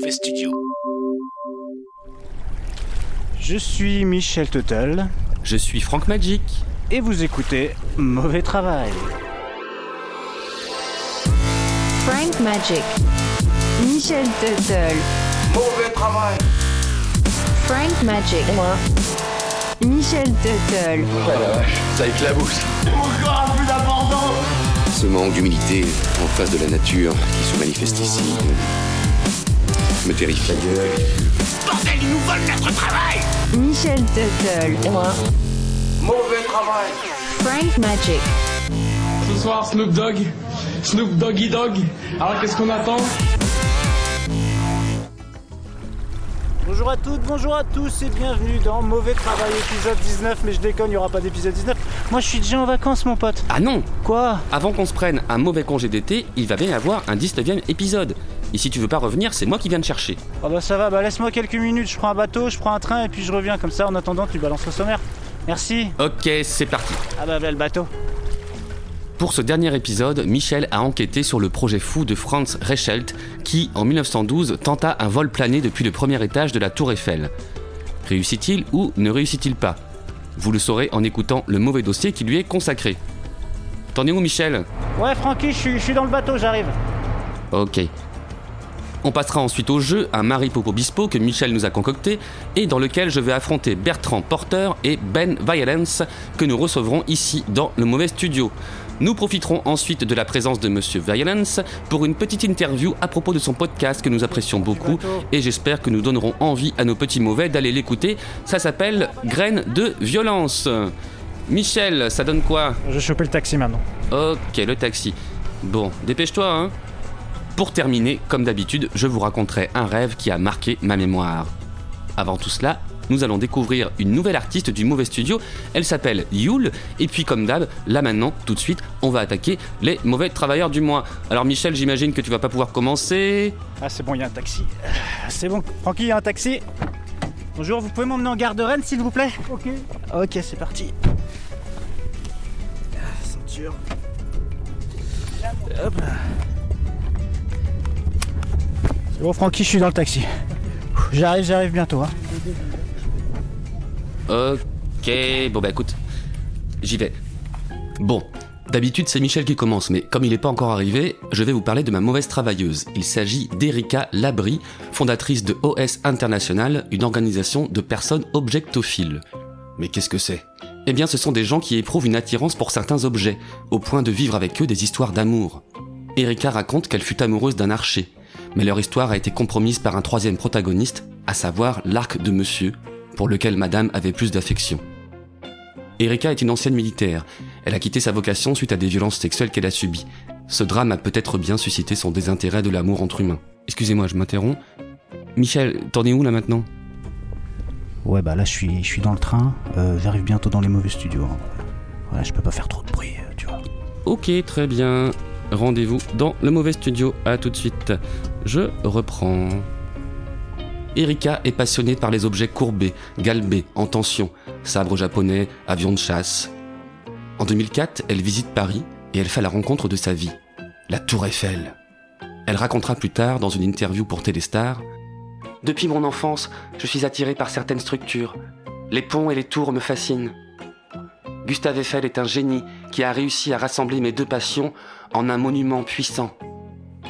mauvais studio. Je suis Michel Tuttle Je suis Franck Magic. et vous écoutez Mauvais Travail. Frank Magic. Michel Tuttle. Mauvais travail. Frank Magic. Michel Tuttle. Ça éclabousse. Ce manque d'humilité en face de la nature qui se manifeste ici me, me terrifie. Michel Tuttle. Mauvais travail. Frank Magic. Ce soir, Snoop Dogg. Snoop Doggy Dogg. Alors, qu'est-ce qu'on attend? Bonjour à toutes, bonjour à tous et bienvenue dans Mauvais Travail épisode 19. Mais je déconne, il n'y aura pas d'épisode 19. Moi je suis déjà en vacances, mon pote. Ah non Quoi? Avant qu'on se prenne un mauvais congé d'été, il va bien y avoir un 19ème épisode. Et si tu veux pas revenir, c'est moi qui viens te chercher. Ah bah ça va, bah laisse-moi quelques minutes. Je prends un bateau, je prends un train et puis je reviens. Comme ça, en attendant, tu balances le sommaire. Merci. Ok, c'est parti. Ah bah, le bateau. Pour ce dernier épisode, Michel a enquêté sur le projet fou de Franz Reichelt qui, en 1912, tenta un vol plané depuis le premier étage de la Tour Eiffel. Réussit-il ou ne réussit-il pas? Vous le saurez en écoutant le mauvais dossier qui lui est consacré. T'en es où, Michel? Ouais, Francky, je suis dans le bateau, j'arrive. Ok. On passera ensuite au jeu, un Mari Popo Bispo que Michel nous a concocté et dans lequel je vais affronter Bertrand Porter et Ben Violence que nous recevrons ici dans le mauvais studio. Nous profiterons ensuite de la présence de Monsieur Violence pour une petite interview à propos de son podcast que nous apprécions beaucoup et j'espère que nous donnerons envie à nos petits mauvais d'aller l'écouter. Ça s'appelle Graines de violence. Michel, ça donne quoi? Je choper le taxi maintenant. Ok, le taxi. Bon, dépêche-toi, hein. Pour terminer, comme d'habitude, je vous raconterai un rêve qui a marqué ma mémoire. Avant tout cela, nous allons découvrir une nouvelle artiste du mauvais studio. Elle s'appelle Yule. Et puis, comme d'hab, là maintenant, tout de suite, on va attaquer les mauvais travailleurs du mois. Alors, Michel, j'imagine que tu vas pas pouvoir commencer. Ah c'est bon, il y a un taxi. C'est bon, Francky, il y a un taxi. Bonjour, vous pouvez m'emmener en gare de Rennes, s'il vous plaît? Ok. Ok, c'est parti. Ah, Ceinture. Hop bon, Francky, je suis dans le taxi. J'arrive, j'arrive bientôt. Hein. Ok, bon bah écoute, j'y vais. Bon, d'habitude c'est Michel qui commence, mais comme il n'est pas encore arrivé, je vais vous parler de ma mauvaise travailleuse. Il s'agit d'Erika Labry, fondatrice de OS International, une organisation de personnes objectophiles. Mais qu'est-ce que c'est? Eh bien ce sont des gens qui éprouvent une attirance pour certains objets, au point de vivre avec eux des histoires d'amour. Erika raconte qu'elle fut amoureuse d'un archer, mais leur histoire a été compromise par un troisième protagoniste, à savoir l'arc de monsieur, pour lequel madame avait plus d'affection. Erika est une ancienne militaire. Elle a quitté sa vocation suite à des violences sexuelles qu'elle a subies. Ce drame a peut-être bien suscité son désintérêt de l'amour entre humains. Excusez-moi, je m'interromps. Michel, t'en es où là maintenant? Ouais, bah là, je suis, je suis dans le train. Euh, J'arrive bientôt dans les mauvais studios. hein. Ouais, je peux pas faire trop de bruit, euh, tu vois. Ok, très bien. Rendez-vous dans le mauvais studio. À tout de suite. Je reprends. Erika est passionnée par les objets courbés, galbés, en tension, sabres japonais, avions de chasse. En 2004, elle visite Paris et elle fait la rencontre de sa vie, la Tour Eiffel. Elle racontera plus tard dans une interview pour Téléstar Depuis mon enfance, je suis attirée par certaines structures. Les ponts et les tours me fascinent. Gustave Eiffel est un génie qui a réussi à rassembler mes deux passions en un monument puissant.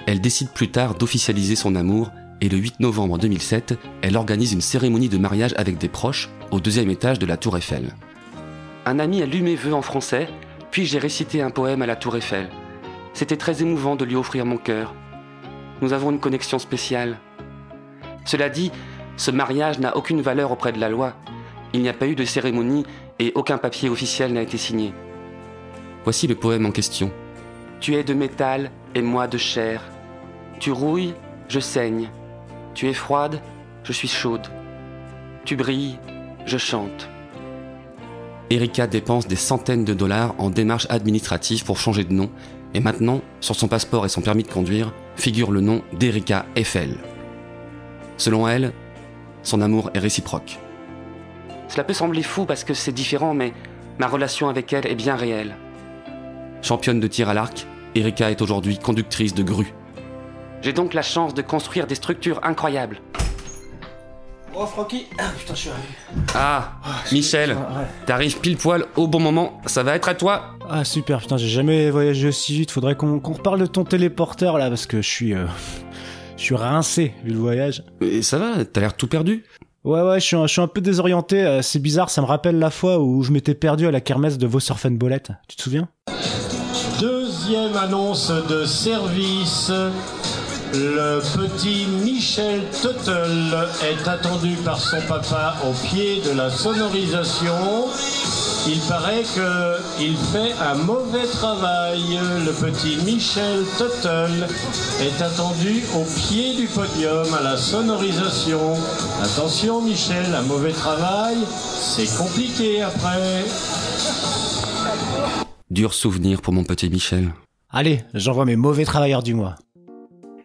Elle décide plus tard d'officialiser son amour et le 8 novembre 2007, elle organise une cérémonie de mariage avec des proches au deuxième étage de la Tour Eiffel. Un ami a lu mes vœux en français, puis j'ai récité un poème à la Tour Eiffel. C'était très émouvant de lui offrir mon cœur. Nous avons une connexion spéciale. Cela dit, ce mariage n'a aucune valeur auprès de la loi. Il n'y a pas eu de cérémonie et aucun papier officiel n'a été signé. Voici le poème en question. Tu es de métal et moi de chair. Tu rouilles, je saigne. Tu es froide, je suis chaude. Tu brilles, je chante. Erika dépense des centaines de dollars en démarches administratives pour changer de nom, et maintenant, sur son passeport et son permis de conduire, figure le nom d'Erika Eiffel. Selon elle, son amour est réciproque. Cela peut sembler fou parce que c'est différent, mais ma relation avec elle est bien réelle. Championne de tir à l'arc, Erika est aujourd'hui conductrice de grue. J'ai donc la chance de construire des structures incroyables. Oh Francky Ah putain, je suis arrivé. Ah, Michel, Ouais. t'arrives pile poil au bon moment. Ça va être à toi Ah super, putain, j'ai jamais voyagé aussi vite. Faudrait qu'on qu'on reparle de ton téléporteur là, parce que je suis. euh, je suis rincé vu le voyage. Et ça va, t'as l'air tout perdu. Ouais, ouais, je suis un, je suis un peu désorienté. euh, C'est bizarre, ça me rappelle la fois où je m'étais perdu à la kermesse de vos Bolette. Tu te souviens? Deuxième annonce de service. Le petit Michel Tuttle est attendu par son papa au pied de la sonorisation. Il paraît que il fait un mauvais travail. Le petit Michel Tuttle est attendu au pied du podium à la sonorisation. Attention Michel, un mauvais travail, c'est compliqué après. Dur souvenir pour mon petit Michel. Allez, j'envoie mes mauvais travailleurs du mois.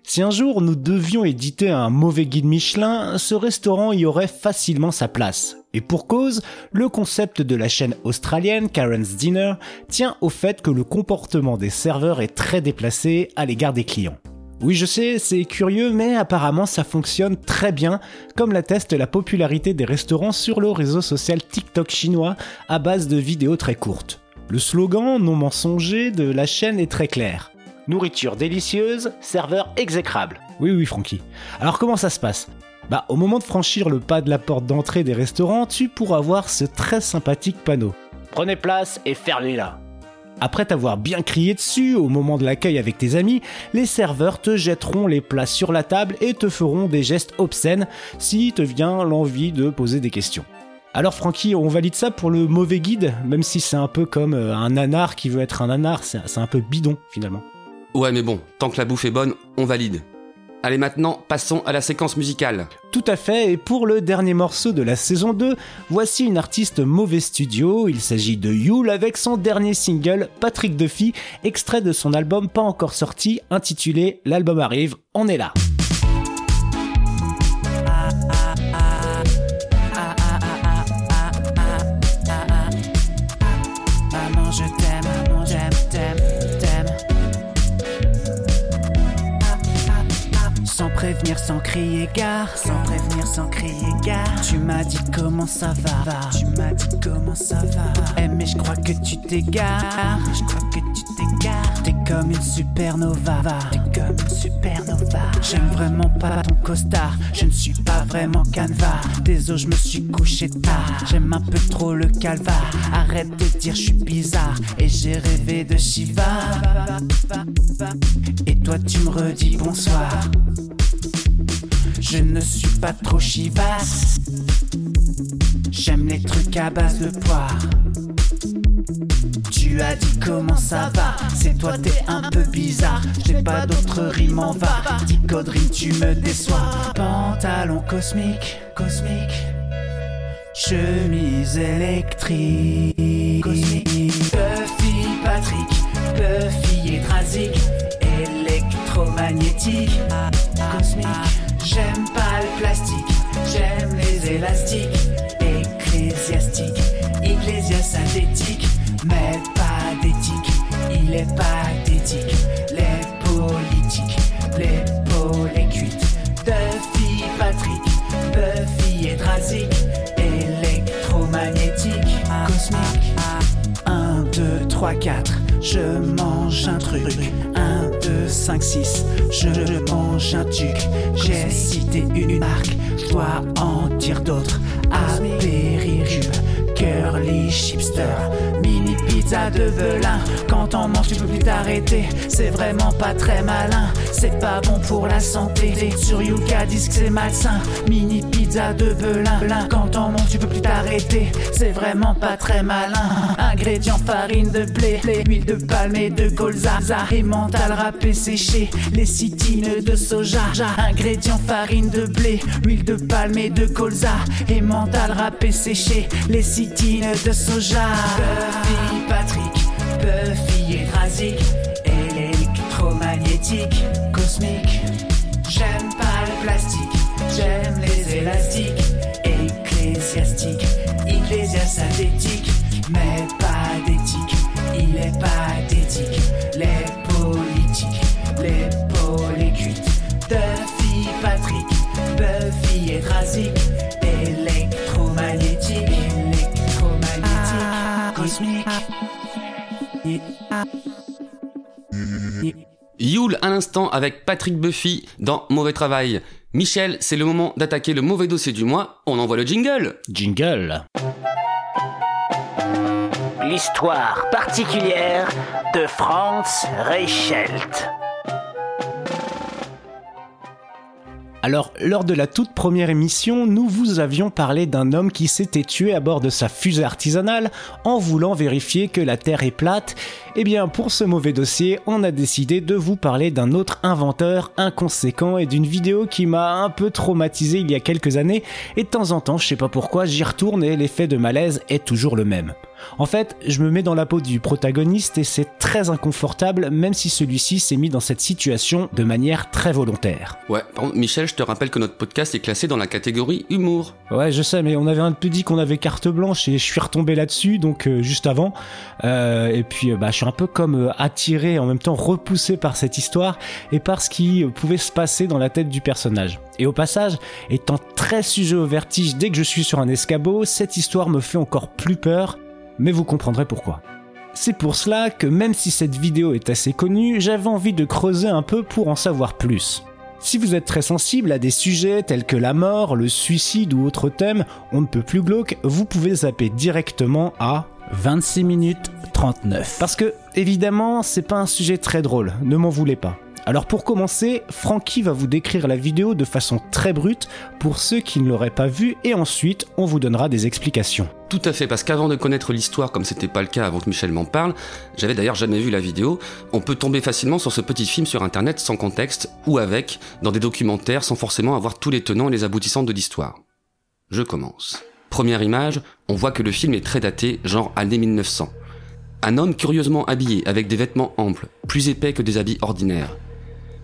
Si un jour nous devions éditer un mauvais guide Michelin, ce restaurant y aurait facilement sa place. Et pour cause, le concept de la chaîne australienne Karen's Dinner tient au fait que le comportement des serveurs est très déplacé à l'égard des clients. Oui, je sais, c'est curieux, mais apparemment ça fonctionne très bien, comme l'atteste la popularité des restaurants sur le réseau social TikTok chinois à base de vidéos très courtes. Le slogan non mensonger de la chaîne est très clair. Nourriture délicieuse, serveur exécrable. Oui, oui, Francky. Alors comment ça se passe? Bah, au moment de franchir le pas de la porte d'entrée des restaurants, tu pourras voir ce très sympathique panneau. Prenez place et fermez là. Après t'avoir bien crié dessus au moment de l'accueil avec tes amis, les serveurs te jetteront les plats sur la table et te feront des gestes obscènes si te vient l'envie de poser des questions. Alors Francky, on valide ça pour le mauvais guide, même si c'est un peu comme euh, un nanar qui veut être un nanar, c'est c'est un peu bidon finalement. Ouais, mais bon, tant que la bouffe est bonne, on valide. Allez, maintenant, passons à la séquence musicale. Tout à fait, et pour le dernier morceau de la saison 2, voici une artiste mauvais studio, il s'agit de Yule avec son dernier single, Patrick Duffy, extrait de son album pas encore sorti, intitulé L'album arrive, on est là. Sans crier gare, sans prévenir, sans crier gare. Tu m'as dit comment ça va, tu m'as dit comment ça va. Eh, mais je crois que tu t'égares, je crois que tu t'égares. T'es comme une supernova, t'es comme une supernova. J'aime vraiment pas ton costard, je ne suis pas vraiment canevas. Désolé, je me suis couché tard, j'aime un peu trop le calva. Arrête de dire je suis bizarre et j'ai rêvé de Shiva. Et toi tu me redis bonsoir. Je ne suis pas trop chivasse. J'aime les trucs à base de poire. Tu as dit comment ça va. C'est toi t'es un peu bizarre. J'ai pas d'autre rime en va. Dis Codrine tu me déçois. Pantalon cosmique Cosmique. Chemise électrique. Cosmique Buffy Patrick Buffy et Électromagnétique. Cosmique J'aime pas le plastique J'aime les élastiques Ecclésiastique Ecclésiasynthétique Mais pas d'éthique Il est pathétique Les politiques Les pôles et cuites Duffy Patrick Buffy et Drazik Électromagnétique Cosmique 1, 2, 3, 4, je mange un truc. 1, 2, 5, 6, je mange un tuc. J'ai cité une marque, je dois en dire d'autres. Apéritif, curly chipster, mini pizza de velin. Quand on mange, tu peux plus t'arrêter. C'est vraiment pas très malin, c'est pas bon pour la santé. Sur Yuka disent que c'est malsain. Mini pizza de velin. Quand tu peux plus t'arrêter. C'est vraiment pas très malin. Ingrédients farine de blé, huile de palme et de colza. Et mental râpé séché, lécithine de soja. Ingrédients farine de blé, huile de palme et de colza. Et mental râpé séché, lécithine de soja. Buffy Patrick, Buffy et électromagnétique, cosmique. J'aime pas le plastique, j'aime les élastiques, ecclésiastique, ecclésiasynthétique, mais pas d'éthique, il est pathétique, les politiques, les et cuites, électrique. Buffy et Razik, électromagnétique, électromagnétique, cosmique. Yule à l'instant avec Patrick Buffy dans Mauvais Travail. Michel, c'est le moment d'attaquer le mauvais dossier du mois. On envoie le jingle. Jingle. L'histoire particulière de Franz Reichelt. Alors, lors de la toute première émission, nous vous avions parlé d'un homme qui s'était tué à bord de sa fusée artisanale en voulant vérifier que la Terre est plate. Eh bien, pour ce mauvais dossier, on a décidé de vous parler d'un autre inventeur inconséquent et d'une vidéo qui m'a un peu traumatisé il y a quelques années. Et de temps en temps, je sais pas pourquoi, j'y retourne et l'effet de malaise est toujours le même. En fait, je me mets dans la peau du protagoniste et c'est très inconfortable, même si celui-ci s'est mis dans cette situation de manière très volontaire. Ouais, par contre, Michel, je te rappelle que notre podcast est classé dans la catégorie humour. Ouais, je sais, mais on avait un peu dit qu'on avait carte blanche et je suis retombé là-dessus, donc euh, juste avant. Euh, et puis, euh, bah, je suis un peu comme euh, attiré, en même temps repoussé par cette histoire et par ce qui euh, pouvait se passer dans la tête du personnage. Et au passage, étant très sujet au vertige dès que je suis sur un escabeau, cette histoire me fait encore plus peur, mais vous comprendrez pourquoi. C'est pour cela que même si cette vidéo est assez connue, j'avais envie de creuser un peu pour en savoir plus. Si vous êtes très sensible à des sujets tels que la mort, le suicide ou autres thèmes, on ne peut plus glauque, vous pouvez zapper directement à 26 minutes 39. parce que, évidemment, c'est pas un sujet très drôle, ne m'en voulez pas. Alors pour commencer, Francky va vous décrire la vidéo de façon très brute pour ceux qui ne l'auraient pas vue et ensuite on vous donnera des explications. Tout à fait, parce qu'avant de connaître l'histoire, comme c'était pas le cas avant que Michel m'en parle, j'avais d'ailleurs jamais vu la vidéo, on peut tomber facilement sur ce petit film sur internet sans contexte, ou avec, dans des documentaires sans forcément avoir tous les tenants et les aboutissants de l'histoire. Je commence. Première image, on voit que le film est très daté, genre année 1900. Un homme curieusement habillé, avec des vêtements amples, plus épais que des habits ordinaires.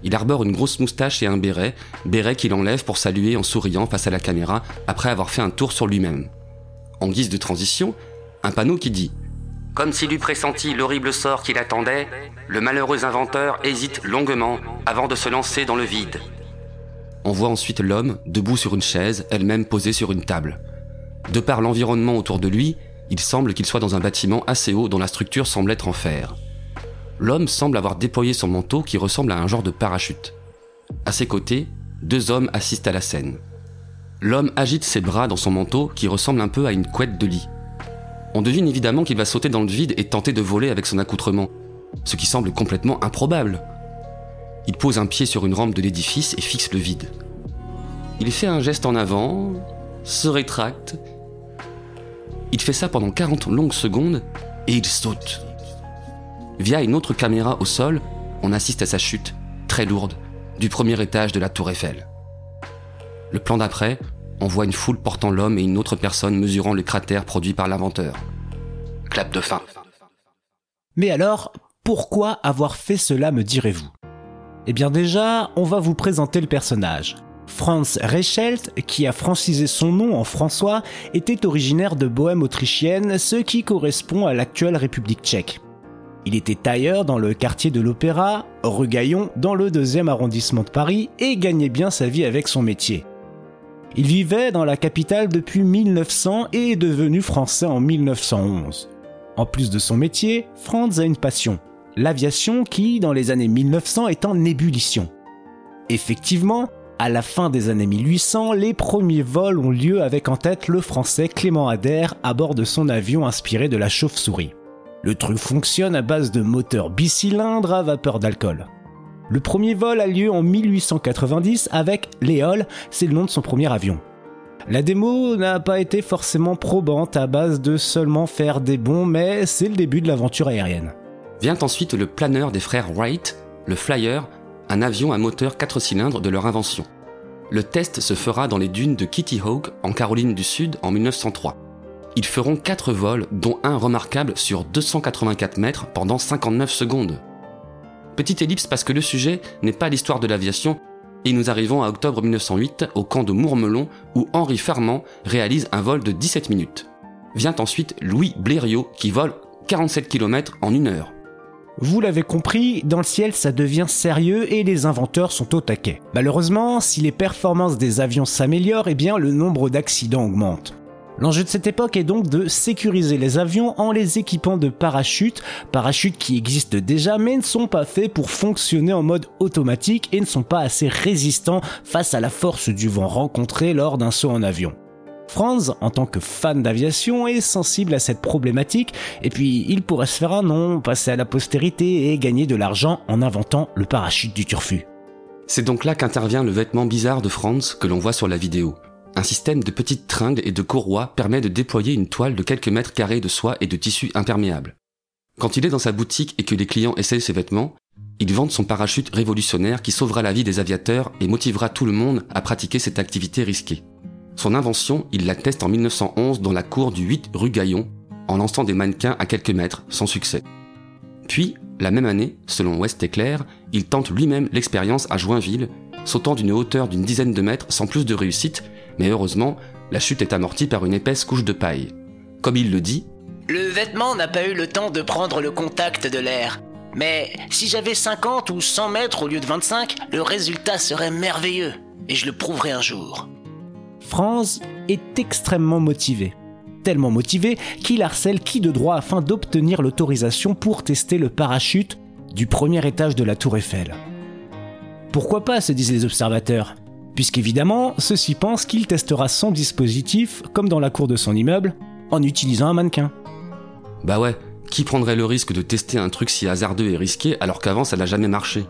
Il arbore une grosse moustache et un béret, béret qu'il enlève pour saluer en souriant face à la caméra après avoir fait un tour sur lui-même. En guise de transition, un panneau qui dit Comme s'il eût pressenti l'horrible sort qui l'attendait, le malheureux inventeur hésite longuement avant de se lancer dans le vide. On voit ensuite l'homme debout sur une chaise, elle-même posée sur une table. De par l'environnement autour de lui, il semble qu'il soit dans un bâtiment assez haut dont la structure semble être en fer. L'homme semble avoir déployé son manteau qui ressemble à un genre de parachute. À ses côtés, deux hommes assistent à la scène. L'homme agite ses bras dans son manteau qui ressemble un peu à une couette de lit. On devine évidemment qu'il va sauter dans le vide et tenter de voler avec son accoutrement, ce qui semble complètement improbable. Il pose un pied sur une rampe de l'édifice et fixe le vide. Il fait un geste en avant, se rétracte. Il fait ça pendant 40 longues secondes et il saute. Via une autre caméra au sol, on assiste à sa chute, très lourde, du premier étage de la tour Eiffel. Le plan d'après, on voit une foule portant l'homme et une autre personne mesurant le cratère produit par l'inventeur. Clap de fin. Mais alors, pourquoi avoir fait cela me direz-vous? Eh bien déjà, on va vous présenter le personnage. Franz Reichelt, qui a francisé son nom en François, était originaire de Bohème autrichienne, ce qui correspond à l'actuelle République tchèque. Il était tailleur dans le quartier de l'Opéra, rue Gaillon, dans le deuxième arrondissement de Paris, et gagnait bien sa vie avec son métier. Il vivait dans la capitale depuis 1900 et est devenu français en 1911. En plus de son métier, Franz a une passion, l'aviation qui, dans les années 1900, est en ébullition. Effectivement, à la fin des années 1800, les premiers vols ont lieu avec en tête le français Clément Adair à bord de son avion inspiré de la chauve-souris. Le truc fonctionne à base de moteurs bicylindres à vapeur d'alcool. Le premier vol a lieu en 1890 avec Léol, c'est le nom de son premier avion. La démo n'a pas été forcément probante à base de seulement faire des bons, mais c'est le début de l'aventure aérienne. Vient ensuite le planeur des frères Wright, le Flyer, un avion à moteur 4 cylindres de leur invention. Le test se fera dans les dunes de Kitty Hawk en Caroline du Sud en 1903. Ils feront 4 vols, dont un remarquable sur 284 mètres pendant 59 secondes. Petite ellipse parce que le sujet n'est pas l'histoire de l'aviation, et nous arrivons à octobre 1908 au camp de Mourmelon où Henri Farman réalise un vol de 17 minutes. Vient ensuite Louis Blériot qui vole 47 km en une heure. Vous l'avez compris, dans le ciel ça devient sérieux et les inventeurs sont au taquet. Malheureusement, si les performances des avions s'améliorent, eh bien le nombre d'accidents augmente. L'enjeu de cette époque est donc de sécuriser les avions en les équipant de parachutes, parachutes qui existent déjà mais ne sont pas faits pour fonctionner en mode automatique et ne sont pas assez résistants face à la force du vent rencontré lors d'un saut en avion. Franz, en tant que fan d'aviation, est sensible à cette problématique, et puis il pourrait se faire un nom, passer à la postérité et gagner de l'argent en inventant le parachute du turfu. C'est donc là qu'intervient le vêtement bizarre de Franz que l'on voit sur la vidéo. Un système de petites tringles et de courroies permet de déployer une toile de quelques mètres carrés de soie et de tissu imperméable. Quand il est dans sa boutique et que les clients essayent ses vêtements, il vante son parachute révolutionnaire qui sauvera la vie des aviateurs et motivera tout le monde à pratiquer cette activité risquée. Son invention, il la teste en 1911 dans la cour du 8 rue Gaillon, en lançant des mannequins à quelques mètres, sans succès. Puis, la même année, selon West Éclair, il tente lui-même l'expérience à Joinville, sautant d'une hauteur d'une dizaine de mètres sans plus de réussite, mais heureusement, la chute est amortie par une épaisse couche de paille. Comme il le dit, Le vêtement n'a pas eu le temps de prendre le contact de l'air. Mais si j'avais 50 ou 100 mètres au lieu de 25, le résultat serait merveilleux. Et je le prouverai un jour. Franz est extrêmement motivé. Tellement motivé qu'il harcèle qui de droit afin d'obtenir l'autorisation pour tester le parachute du premier étage de la tour Eiffel. Pourquoi pas, se disent les observateurs Puisqu'évidemment, ceux-ci pensent qu'il testera son dispositif, comme dans la cour de son immeuble, en utilisant un mannequin. Bah ouais, qui prendrait le risque de tester un truc si hasardeux et risqué alors qu'avant ça n'a jamais marché?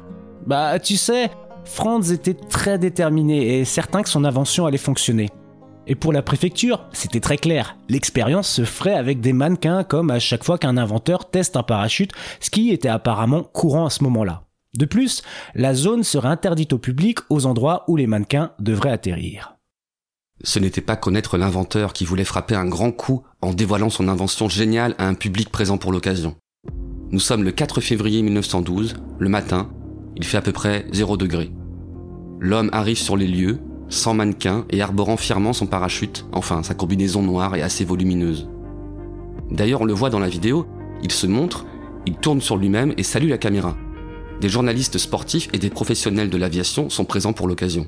Bah tu sais, Franz était très déterminé et certain que son invention allait fonctionner. Et pour la préfecture, c'était très clair. L'expérience se ferait avec des mannequins comme à chaque fois qu'un inventeur teste un parachute, ce qui était apparemment courant à ce moment-là. De plus, la zone serait interdite au public aux endroits où les mannequins devraient atterrir. Ce n'était pas connaître l'inventeur qui voulait frapper un grand coup en dévoilant son invention géniale à un public présent pour l'occasion. Nous sommes le 4 février 1912, le matin, il fait à peu près 0 degré. L'homme arrive sur les lieux, sans mannequin et arborant fièrement son parachute, enfin sa combinaison noire et assez volumineuse. D'ailleurs, on le voit dans la vidéo, il se montre, il tourne sur lui-même et salue la caméra. Des journalistes sportifs et des professionnels de l'aviation sont présents pour l'occasion.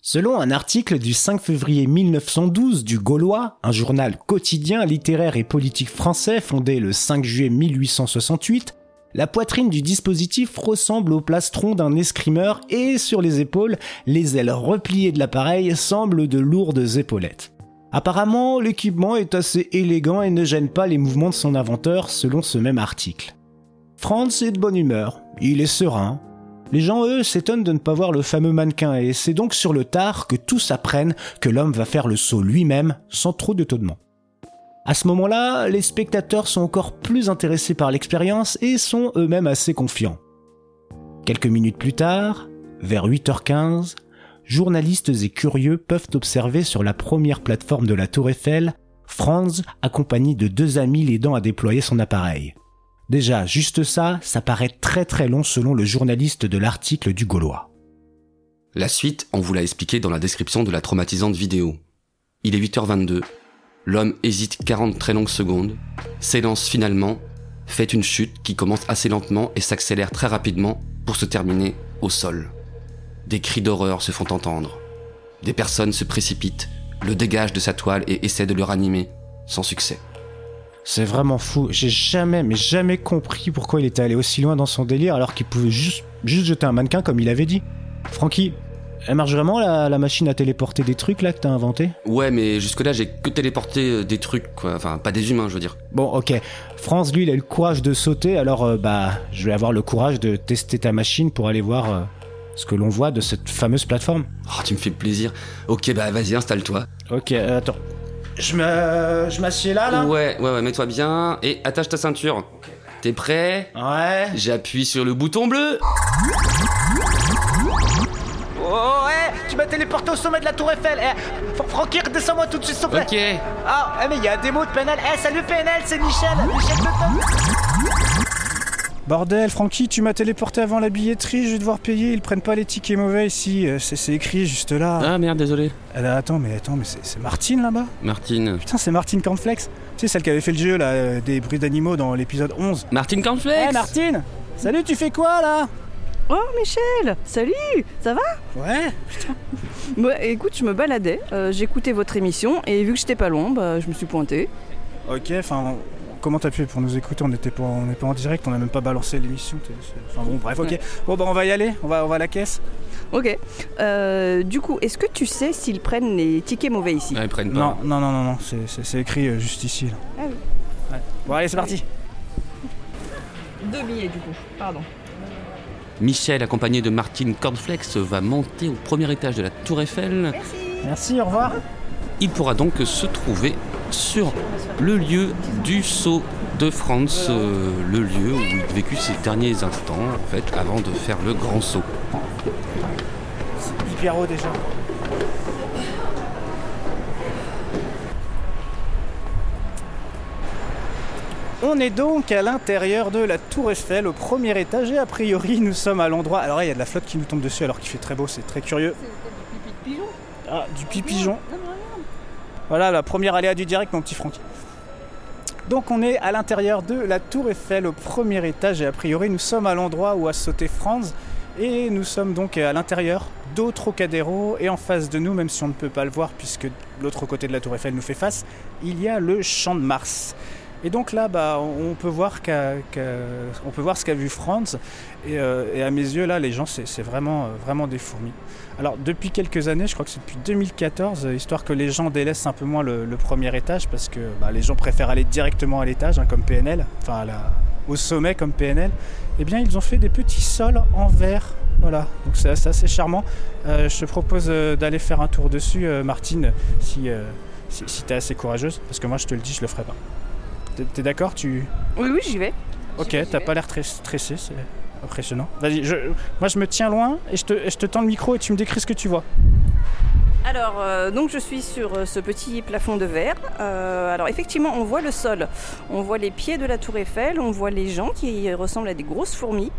Selon un article du 5 février 1912 du Gaulois, un journal quotidien littéraire et politique français fondé le 5 juillet 1868, la poitrine du dispositif ressemble au plastron d'un escrimeur et sur les épaules, les ailes repliées de l'appareil semblent de lourdes épaulettes. Apparemment, l'équipement est assez élégant et ne gêne pas les mouvements de son inventeur selon ce même article. Franz est de bonne humeur, il est serein. Les gens, eux, s'étonnent de ne pas voir le fameux mannequin et c'est donc sur le tard que tous apprennent que l'homme va faire le saut lui-même sans trop d'étonnement. À ce moment-là, les spectateurs sont encore plus intéressés par l'expérience et sont eux-mêmes assez confiants. Quelques minutes plus tard, vers 8h15, journalistes et curieux peuvent observer sur la première plateforme de la tour Eiffel Franz accompagné de deux amis l'aidant à déployer son appareil. Déjà, juste ça, ça paraît très très long selon le journaliste de l'article du Gaulois. La suite, on vous l'a expliqué dans la description de la traumatisante vidéo. Il est 8h22. L'homme hésite 40 très longues secondes, s'élance finalement, fait une chute qui commence assez lentement et s'accélère très rapidement pour se terminer au sol. Des cris d'horreur se font entendre. Des personnes se précipitent, le dégagent de sa toile et essaient de le ranimer, sans succès. C'est vraiment fou. J'ai jamais, mais jamais compris pourquoi il était allé aussi loin dans son délire alors qu'il pouvait juste, juste jeter un mannequin comme il avait dit. Francky, elle marche vraiment la, la machine à téléporter des trucs là que t'as inventé Ouais, mais jusque-là, j'ai que téléporté euh, des trucs, quoi. Enfin, pas des humains, je veux dire. Bon, ok. France, lui, il a le courage de sauter, alors euh, bah, je vais avoir le courage de tester ta machine pour aller voir euh, ce que l'on voit de cette fameuse plateforme. Oh, tu me fais plaisir. Ok, bah vas-y, installe-toi. Ok, euh, attends. Je me, je m'assieds là, là. Ouais, ouais, ouais, mets-toi bien et attache ta ceinture. T'es prêt? Ouais. J'appuie sur le bouton bleu. Oh, ouais, tu m'as téléporté au sommet de la Tour Eiffel. Eh, Fr- Francky, redescends-moi tout de suite, s'il te plaît. Ok. Ah, eh, mais il y a un démo de PNL. Eh, salut PNL, c'est Michel. Michel Totem. Bordel, Francky, tu m'as téléporté avant la billetterie, je vais devoir payer, ils prennent pas les tickets mauvais ici, euh, c'est c'est écrit juste là. Ah merde, désolé. Ah, là, attends, mais attends, mais c'est c'est Martine là-bas Martine. Putain, c'est Martine Cornflex Tu sais, celle qui avait fait le jeu là, euh, des bruits d'animaux dans l'épisode 11. Martine Eh Cornflakes Martine Salut, tu fais quoi là? Oh Michel, salut, ça va? Ouais Bah écoute, je me baladais, euh, j'écoutais votre émission et vu que j'étais pas loin, bah, je me suis pointée. Ok, enfin, comment t'as pu pour nous écouter? On n'était pas, on n'est pas en direct, on n'a même pas balancé l'émission. Enfin bon, bref, ok. Ouais. Bon, bah on va y aller, on va, on va à la caisse. Ok. Euh, du coup, est-ce que tu sais s'ils prennent les tickets mauvais ici? Ah, ils prennent pas. Non, non, non, non, non, c'est écrit euh, juste ici. Là. Ah oui. Ouais. Bon, allez, c'est parti. Deux billets du coup, pardon. Michel, accompagné de Martine Cornflex, va monter au premier étage de la Tour Eiffel. Merci, au revoir. Il pourra donc se trouver sur le lieu du saut de France, euh, le lieu où il a vécu ses derniers instants, en fait, avant de faire le grand saut. C'est hyper haut déjà. On est donc à l'intérieur de la tour Eiffel au premier étage et a priori nous sommes à l'endroit. Alors là, il y a de la flotte qui nous tombe dessus alors qu'il fait très beau, c'est très curieux. Ah, du pipigeon. Voilà la première aléa du direct, mon petit Francky. Donc on est à l'intérieur de la tour Eiffel au premier étage et a priori nous sommes à l'endroit où a sauté Franz et nous sommes donc à l'intérieur d'autres Trocadéro et en face de nous, même si on ne peut pas le voir puisque de l'autre côté de la tour Eiffel nous fait face, il y a le champ de Mars. Et donc là, bah, on peut voir, on peut voir ce qu'a vu Franz. Et, euh, et à mes yeux, là, les gens, c'est vraiment, euh, vraiment des fourmis. Alors, depuis quelques années, je crois que c'est depuis 2014, euh, histoire que les gens délaissent un peu moins le, premier étage, parce que bah, les gens préfèrent aller directement à l'étage, hein, comme PNL, enfin au sommet comme PNL. Eh bien, ils ont fait des petits sols en verre. Voilà, donc c'est assez charmant. Je te propose d'aller faire un tour dessus, Martine, si, si, si tu es assez courageuse, parce que moi, je te le dis, je le ferai pas. T'es- d'accord tu... Oui, oui, j'y vais. Ok, t'as pas l'air très stressé, c'est impressionnant. Vas-y, je, moi je me tiens loin et je, te, je te tends le micro et tu me décris ce que tu vois. Alors, euh, donc je suis sur euh, ce petit plafond de verre. Euh, alors, effectivement, on voit le sol, on voit les pieds de la Tour Eiffel, on voit les gens qui ressemblent à des grosses fourmis.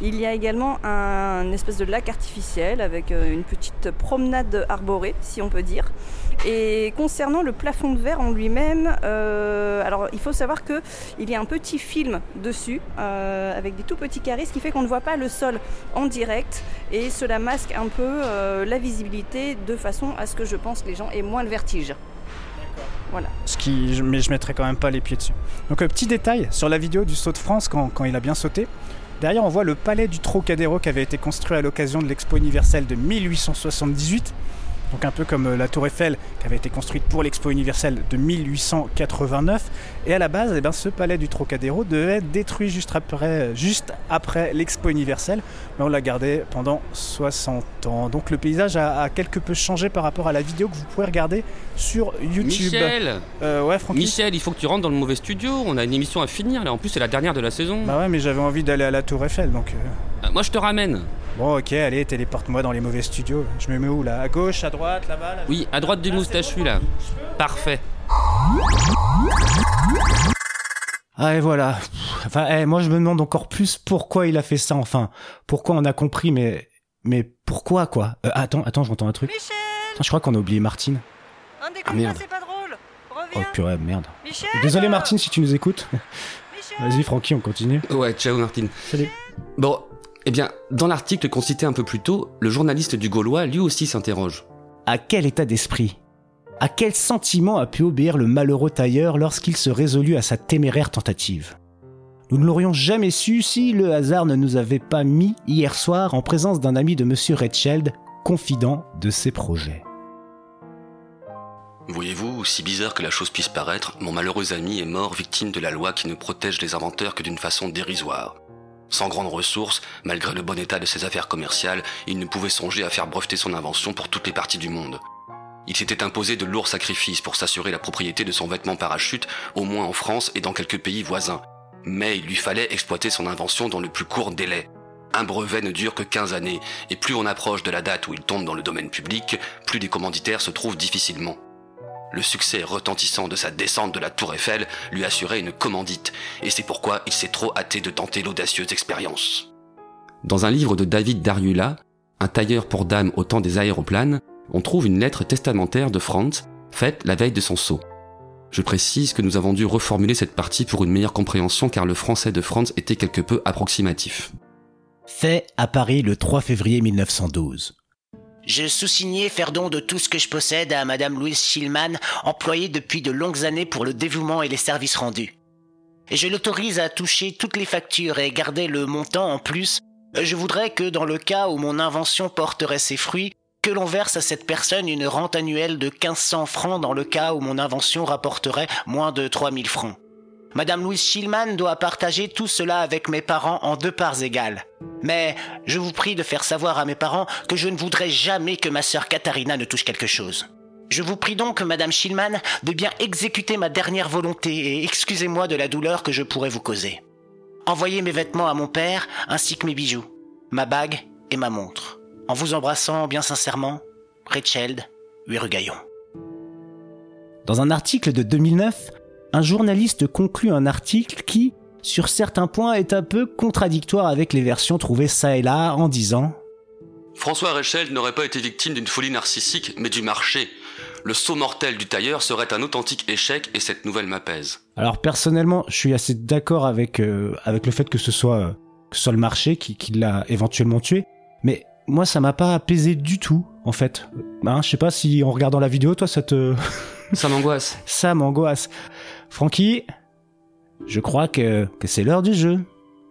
Il y a également un espèce de lac artificiel avec une petite promenade arborée, si on peut dire. Et concernant le plafond de verre en lui-même, euh, alors il faut savoir que il y a un petit film dessus euh, avec des tout petits carrés, ce qui fait qu'on ne voit pas le sol en direct et cela masque un peu euh, la visibilité de façon à ce que je pense que les gens aient moins le vertige. Voilà. Ce qui, je- mais je mettrai quand même pas les pieds dessus. Donc euh, petit détail sur la vidéo du saut de France quand, quand il a bien sauté. Derrière on voit le palais du Trocadéro qui avait été construit à l'occasion de l'Expo universelle de 1878. Donc un peu comme euh, la Tour Eiffel qui avait été construite pour l'Expo universelle de 1889. Et à la base, eh ben, ce palais du Trocadéro devait être détruit juste après, juste après l'Expo universelle. Mais on l'a gardé pendant 60 ans. Donc le paysage a, a quelque peu changé par rapport à la vidéo que vous pouvez regarder sur YouTube. Michel Euh, ouais, Michel, il faut que tu rentres dans le mauvais studio. On a une émission à finir là. En plus, c'est la dernière de la saison. Bah ouais, mais j'avais envie d'aller à la Tour Eiffel, donc... euh, Moi, je te ramène. Bon, ok, allez, téléporte-moi dans les mauvais studios. Je me mets où, là? À gauche, à droite, là-bas là Oui, à droite du moustachu là. Parfait. Ah et voilà. Enfin, eh, moi je me demande encore plus pourquoi il a fait ça. Enfin, pourquoi on a compris, mais mais pourquoi quoi? Euh, Attends, attends, j'entends un truc. Attends, je crois qu'on a oublié Martine. Ah merde. pas drôle. Oh purée, merde. Michel Désolé Martine si tu nous écoutes. Vas-y Francky, on continue. Ouais, ciao Martine. Salut. Bon, eh bien, dans l'article qu'on citait un peu plus tôt, le journaliste du Gaulois lui aussi s'interroge. À quel état d'esprit? À quel sentiment a pu obéir le malheureux tailleur lorsqu'il se résolut à sa téméraire tentative? Nous ne l'aurions jamais su si le hasard ne nous avait pas mis hier soir en présence d'un ami de Monsieur Redsheld, confident de ses projets. Voyez-vous, aussi bizarre que la chose puisse paraître, mon malheureux ami est mort victime de la loi qui ne protège les inventeurs que d'une façon dérisoire. Sans grandes ressources, malgré le bon état de ses affaires commerciales, il ne pouvait songer à faire breveter son invention pour toutes les parties du monde. Il s'était imposé de lourds sacrifices pour s'assurer la propriété de son vêtement parachute, au moins en France et dans quelques pays voisins. Mais il lui fallait exploiter son invention dans le plus court délai. Un brevet ne dure que 15 années, et plus on approche de la date où il tombe dans le domaine public, plus des commanditaires se trouvent difficilement. Le succès retentissant de sa descente de la tour Eiffel lui assurait une commandite, et c'est pourquoi il s'est trop hâté de tenter l'audacieuse expérience. Dans un livre de David Dariula, Un tailleur pour dames au temps des aéroplanes, on trouve une lettre testamentaire de Franz, faite la veille de son saut. Je précise que nous avons dû reformuler cette partie pour une meilleure compréhension car le français de Franz était quelque peu approximatif. Fait à Paris le 3 février 1912. Je sous-signais faire don de tout ce que je possède à Madame Louise Schillman, employée depuis de longues années pour le dévouement et les services rendus. Et je l'autorise à toucher toutes les factures et garder le montant en plus. Je voudrais que dans le cas où mon invention porterait ses fruits, que l'on verse à cette personne une rente annuelle de 1500 francs dans le cas où mon invention rapporterait moins de 3000 francs. Madame Louise Schillman doit partager tout cela avec mes parents en deux parts égales. Mais je vous prie de faire savoir à mes parents que je ne voudrais jamais que ma sœur Katharina ne touche quelque chose. Je vous prie donc, Madame Schillman, de bien exécuter ma dernière volonté et excusez-moi de la douleur que je pourrais vous causer. Envoyez mes vêtements à mon père ainsi que mes bijoux, ma bague et ma montre. En vous embrassant bien sincèrement, Rachel Huirugaillon. Dans un article de 2009, un journaliste conclut un article qui, sur certains points, est un peu contradictoire avec les versions trouvées ça et là en disant François Rechel n'aurait pas été victime d'une folie narcissique, mais du marché. Le saut mortel du tailleur serait un authentique échec et cette nouvelle m'apaise. Alors personnellement, je suis assez d'accord avec euh, avec le fait que ce soit euh, que ce soit le marché qui, qui l'a éventuellement tué, mais moi ça m'a pas apaisé du tout en fait. Hein, je sais pas si en regardant la vidéo, toi ça te ça m'angoisse. ça m'angoisse. Francky, je crois que que c'est l'heure du jeu.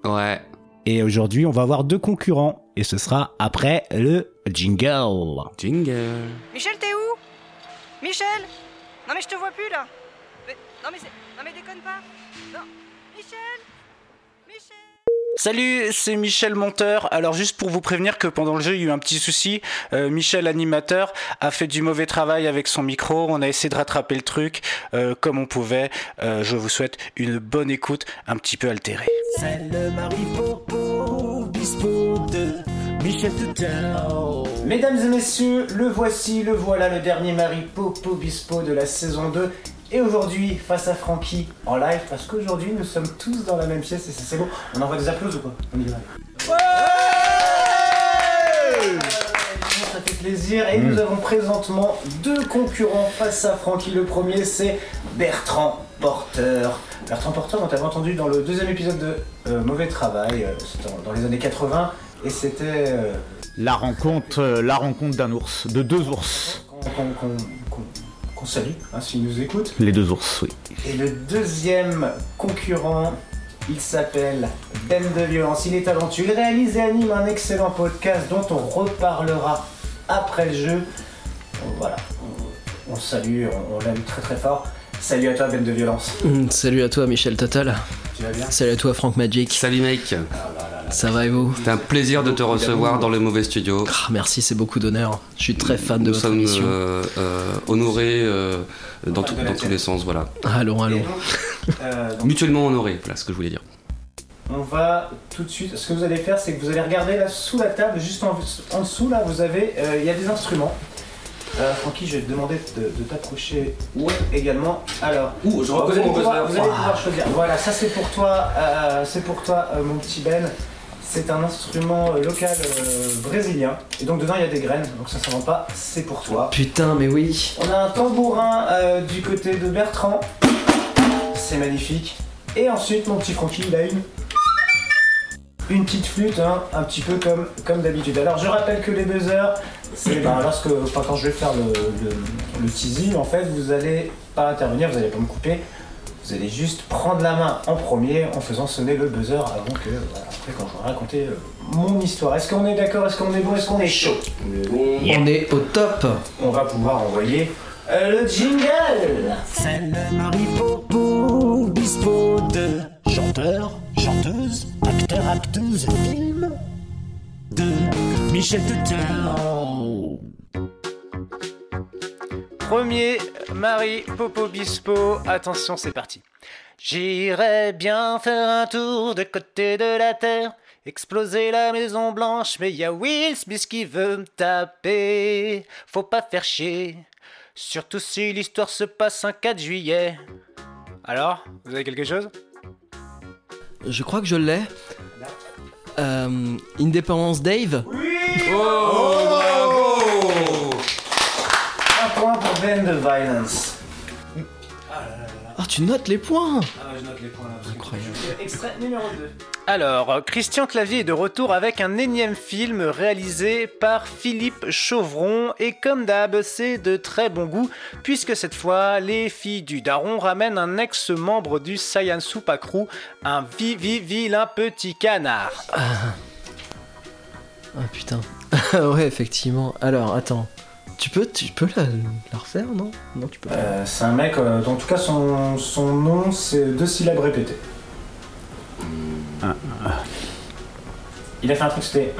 Ouais. Et aujourd'hui, on va avoir deux concurrents et ce sera après le jingle. Jingle. Michel, t'es où? Michel? Non mais je te vois plus là. Mais, non mais c'est... Non mais déconne pas. Salut, c'est Michel Monteur. Alors juste pour vous prévenir que pendant le jeu, il y a eu un petit souci. Euh, Michel, animateur, a fait du mauvais travail avec son micro. On a essayé de rattraper le truc euh, comme on pouvait. Euh, je vous souhaite une bonne écoute, un petit peu altérée. C'est le Maripopo Bispo de Michel. Mesdames et messieurs, le voici, le voilà, le dernier Marie Popo Bispo de la saison 2. Et aujourd'hui, face à Francky, en live, parce qu'aujourd'hui, nous sommes tous dans la même pièce et c'est beau. On envoie des applaudissements ou quoi On y va. Ça fait plaisir. Et nous avons présentement deux concurrents face à Francky. Le premier, c'est Bertrand Porter. Bertrand Porter, on t'avait entendu dans le deuxième épisode de euh, Mauvais Travail, euh, c'était dans- les années 80. Et c'était. euh, La rencontre, la rencontre d'un ours, de deux ours. Qu'on salue, hein, s'il nous écoute. Les deux ours, oui. Et le deuxième concurrent, il s'appelle Ben de Violence. Il est talentueux. Il réalise et anime un excellent podcast dont on reparlera après le jeu. Voilà, on, on salue, on, on l'aime très très fort. Salut à toi Ben de Violence. Hum, Salut à toi Michel Total. Tu vas bien Salut à toi Franck Magic. Salut mec. Ça va et vous C'était un plaisir de te recevoir dans le mauvais studio. Ah, Merci, c'est beaucoup d'honneur. Je suis très fan de Nous votre sommes émission. euh, euh, honorés euh, dans, tout- dans tous les sens, voilà. Allons, allons. Euh, donc, Mutuellement honorés, voilà ce que je voulais dire. on va tout de suite. Ce que vous allez faire, c'est que vous allez regarder là sous la table, juste en, en dessous là, vous avez, euh, il y a des instruments. Euh, Francky, je vais te demander de, de t'approcher également. Alors, Ouh, je vous reconnais allez mon pouvoir, buzzer. vous allez pouvoir choisir. Voilà, ça c'est pour toi, euh, c'est pour toi, euh, mon petit Ben. C'est un instrument euh, local euh, brésilien. Et donc dedans il y a des graines, donc ça s'invente pas, c'est pour toi. Putain, mais oui. On a un tambourin euh, du côté de Bertrand. C'est magnifique. Et ensuite, mon petit Francky, il a une. Une petite flûte, hein, un petit peu comme, comme d'habitude. Alors, je rappelle que les buzzers, c'est lorsque, enfin, quand je vais faire le, le, le teasing, en fait, vous allez pas intervenir, vous allez pas me couper. Vous allez juste prendre la main en premier en faisant sonner le buzzer avant que, voilà, après, quand je vais raconter euh, mon histoire. Est-ce qu'on est d'accord? Est-ce qu'on est bon? Est-ce qu'on est chaud? On est au top. On va pouvoir envoyer euh, le jingle C'est le Maripopo Bispo de chanteur, chanteuse, acteur, acteuse, film de Michel Tutel. Premier, Marie Popo Bispo. Attention, c'est parti. J'irais bien faire un tour de côté de la terre, exploser la Maison Blanche, mais y a Will Smith qui veut me taper. Faut pas faire chier. Surtout si l'histoire se passe un 4 juillet. Alors, vous avez quelque chose? Je crois que je l'ai. Euh, Independence Dave Oh, bravo Un point pour Ben de Violence. Ah, tu notes les points Ah, je note les points là. Incroyable. Extrait numéro 2. Alors, Christian Clavier est de retour avec un énième film réalisé par Philippe Chauvron. Et comme d'hab, c'est de très bon goût, puisque cette fois, les filles du Daron ramènent un ex-membre du Saiyan Crew, un vivi vilain petit canard. Ah putain. ouais, effectivement. Alors, attends. Tu peux, tu peux la, la refaire, non? Non, tu peux pas. Euh, c'est un mec, euh, en tout cas son, son nom c'est deux syllabes répétées. Il a fait un truc, c'était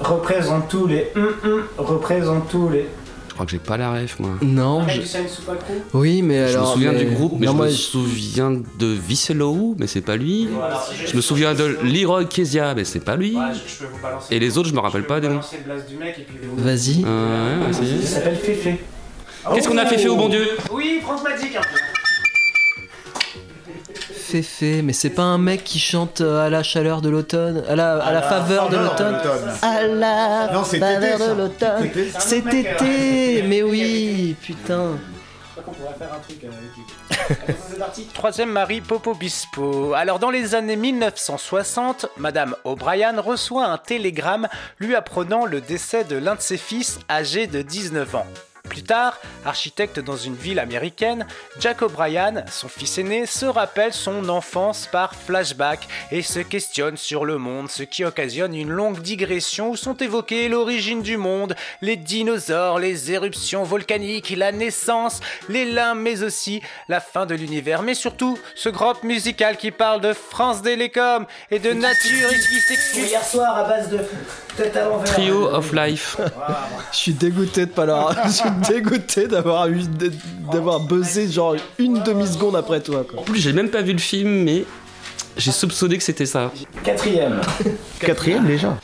représente tous les hum, hum, représente tous les. Je crois que j'ai pas la ref, moi. Non, je... Oui, mais Je alors... me souviens mais- du groupe, mais non, je moi, me je- souviens de Visselou, mais c'est pas lui. Je me souviens de Leroy Kezia, mais c'est pas lui. je peux vous balancer. Et les autres, je me rappelle pas des noms. Vas-y. Ouais, Il s'appelle Féfé. Qu'est-ce qu'on a fait, fait au bon Dieu? Oui, Magic un peu. Féfé, mais c'est pas un mec qui chante euh, à la chaleur de l'automne, à la, à la faveur de l'automne. À la Non, c'est faveur de l'automne. C'est été, mais oui, putain. Je crois qu'on pourrait faire un truc avec lui. Attention, c'est parti. Troisième Marie Popo Bispo. Alors, dans les années 1960, Madame O'Brien reçoit un télégramme lui apprenant le décès de l'un de ses fils âgé de 19 ans. Plus tard, architecte dans une ville américaine, Jack O'Brien, son fils aîné, se rappelle son enfance par flashback et se questionne sur le monde, ce qui occasionne une longue digression où sont évoquées l'origine du monde, les dinosaures, les éruptions volcaniques, la naissance, les limbes, mais aussi la fin de l'univers. Mais surtout, ce groupe musical qui parle de France Télécom et de nature et qui s'excuse hier soir à base de tête à l'envers. Trio of Life. Je suis dégoûté de pas l'avoir. Dégoûté d'avoir eu d'avoir buzzé genre une demi seconde après toi quoi. En plus, j'ai même pas vu le film, mais j'ai soupçonné que c'était ça. Quatrième. Quatrième déjà.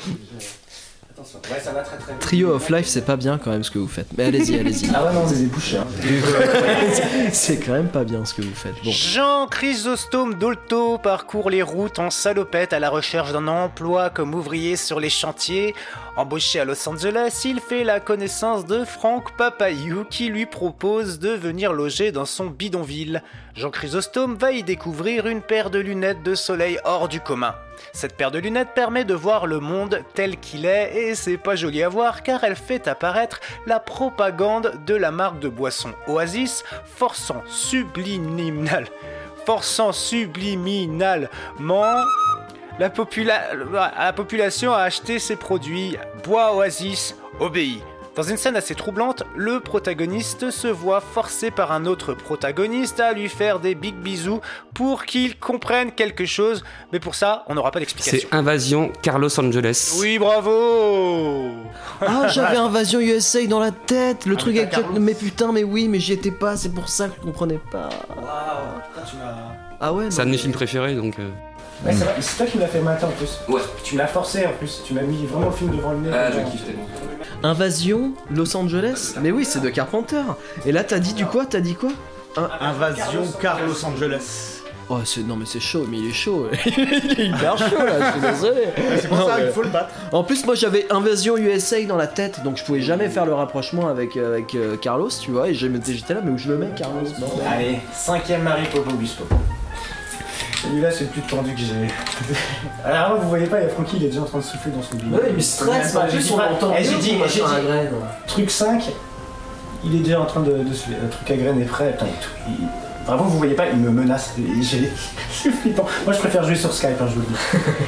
Attention, ouais, ça va très très. Trio of Life, c'est pas bien quand même ce que vous faites. Mais allez-y, allez-y. Ah ouais, non, c'est des bouchées. hein. c'est quand même pas bien ce que vous faites. Bon. Jean Chrysostome Dolto parcourt les routes en salopette à la recherche d'un emploi comme ouvrier sur les chantiers. Embauché à Los Angeles, il fait la connaissance de Frank Papayou qui lui propose de venir loger dans son bidonville. Jean Chrysostome va y découvrir une paire de lunettes de soleil hors du commun. Cette paire de lunettes permet de voir le monde tel qu'il est et c'est pas joli à voir car elle fait apparaître la propagande de la marque de boisson Oasis forçant subliminal forçant subliminalement la, popula- la population à acheter ses produits. Bois Oasis obéit. Dans une scène assez troublante, le protagoniste se voit forcé par un autre protagoniste à lui faire des big bisous pour qu'il comprenne quelque chose, mais pour ça, on n'aura pas d'explication. C'est Invasion Carlos Angeles. Oui, bravo Ah, j'avais Invasion USA dans la tête, le truc avec. Mais putain, mais oui, mais j'y étais pas, c'est pour ça que je comprenais pas. Ah ouais, C'est un de mes films préférés, donc. euh, Ouais, c'est vrai, c'est toi qui me l'as fait matin en plus. Ouais. Tu me l'as forcé en plus, tu m'as mis vraiment le film devant le nez. Ah, je kiffe tellement. Invasion Los Angeles Mais oui, c'est de Carpenter. Et là, t'as dit du quoi? T'as dit quoi? Invasion Carlos Angeles. Oh, c'est non mais c'est chaud, mais il est chaud. il est hyper chaud là, je suis désolé. C'est pour Non, ça mais- qu'il faut le battre. En plus, moi j'avais Invasion USA dans la tête, donc je pouvais jamais faire le rapprochement avec, euh, avec euh, Carlos, tu vois, et j'étais j'étais là, mais où je le mets, Carlos? Allez, cinquième Marie Popo Bispo. Celui-là, c'est le plus tendu que j'ai. Alors, vous voyez pas, il y a Francky, il est déjà en train de souffler dans son billet. Ouais, mais stress, en J'ai plus, dit on pas- entend Eh, J'ai dit, j'ai dit, truc 5, il est déjà en train de, de se- Le truc à graines est prêt. Putain, il- Vraiment, vous voyez pas, il me menace. C'est flippant. Moi, je préfère jouer sur Skype, hein, je vous le dis.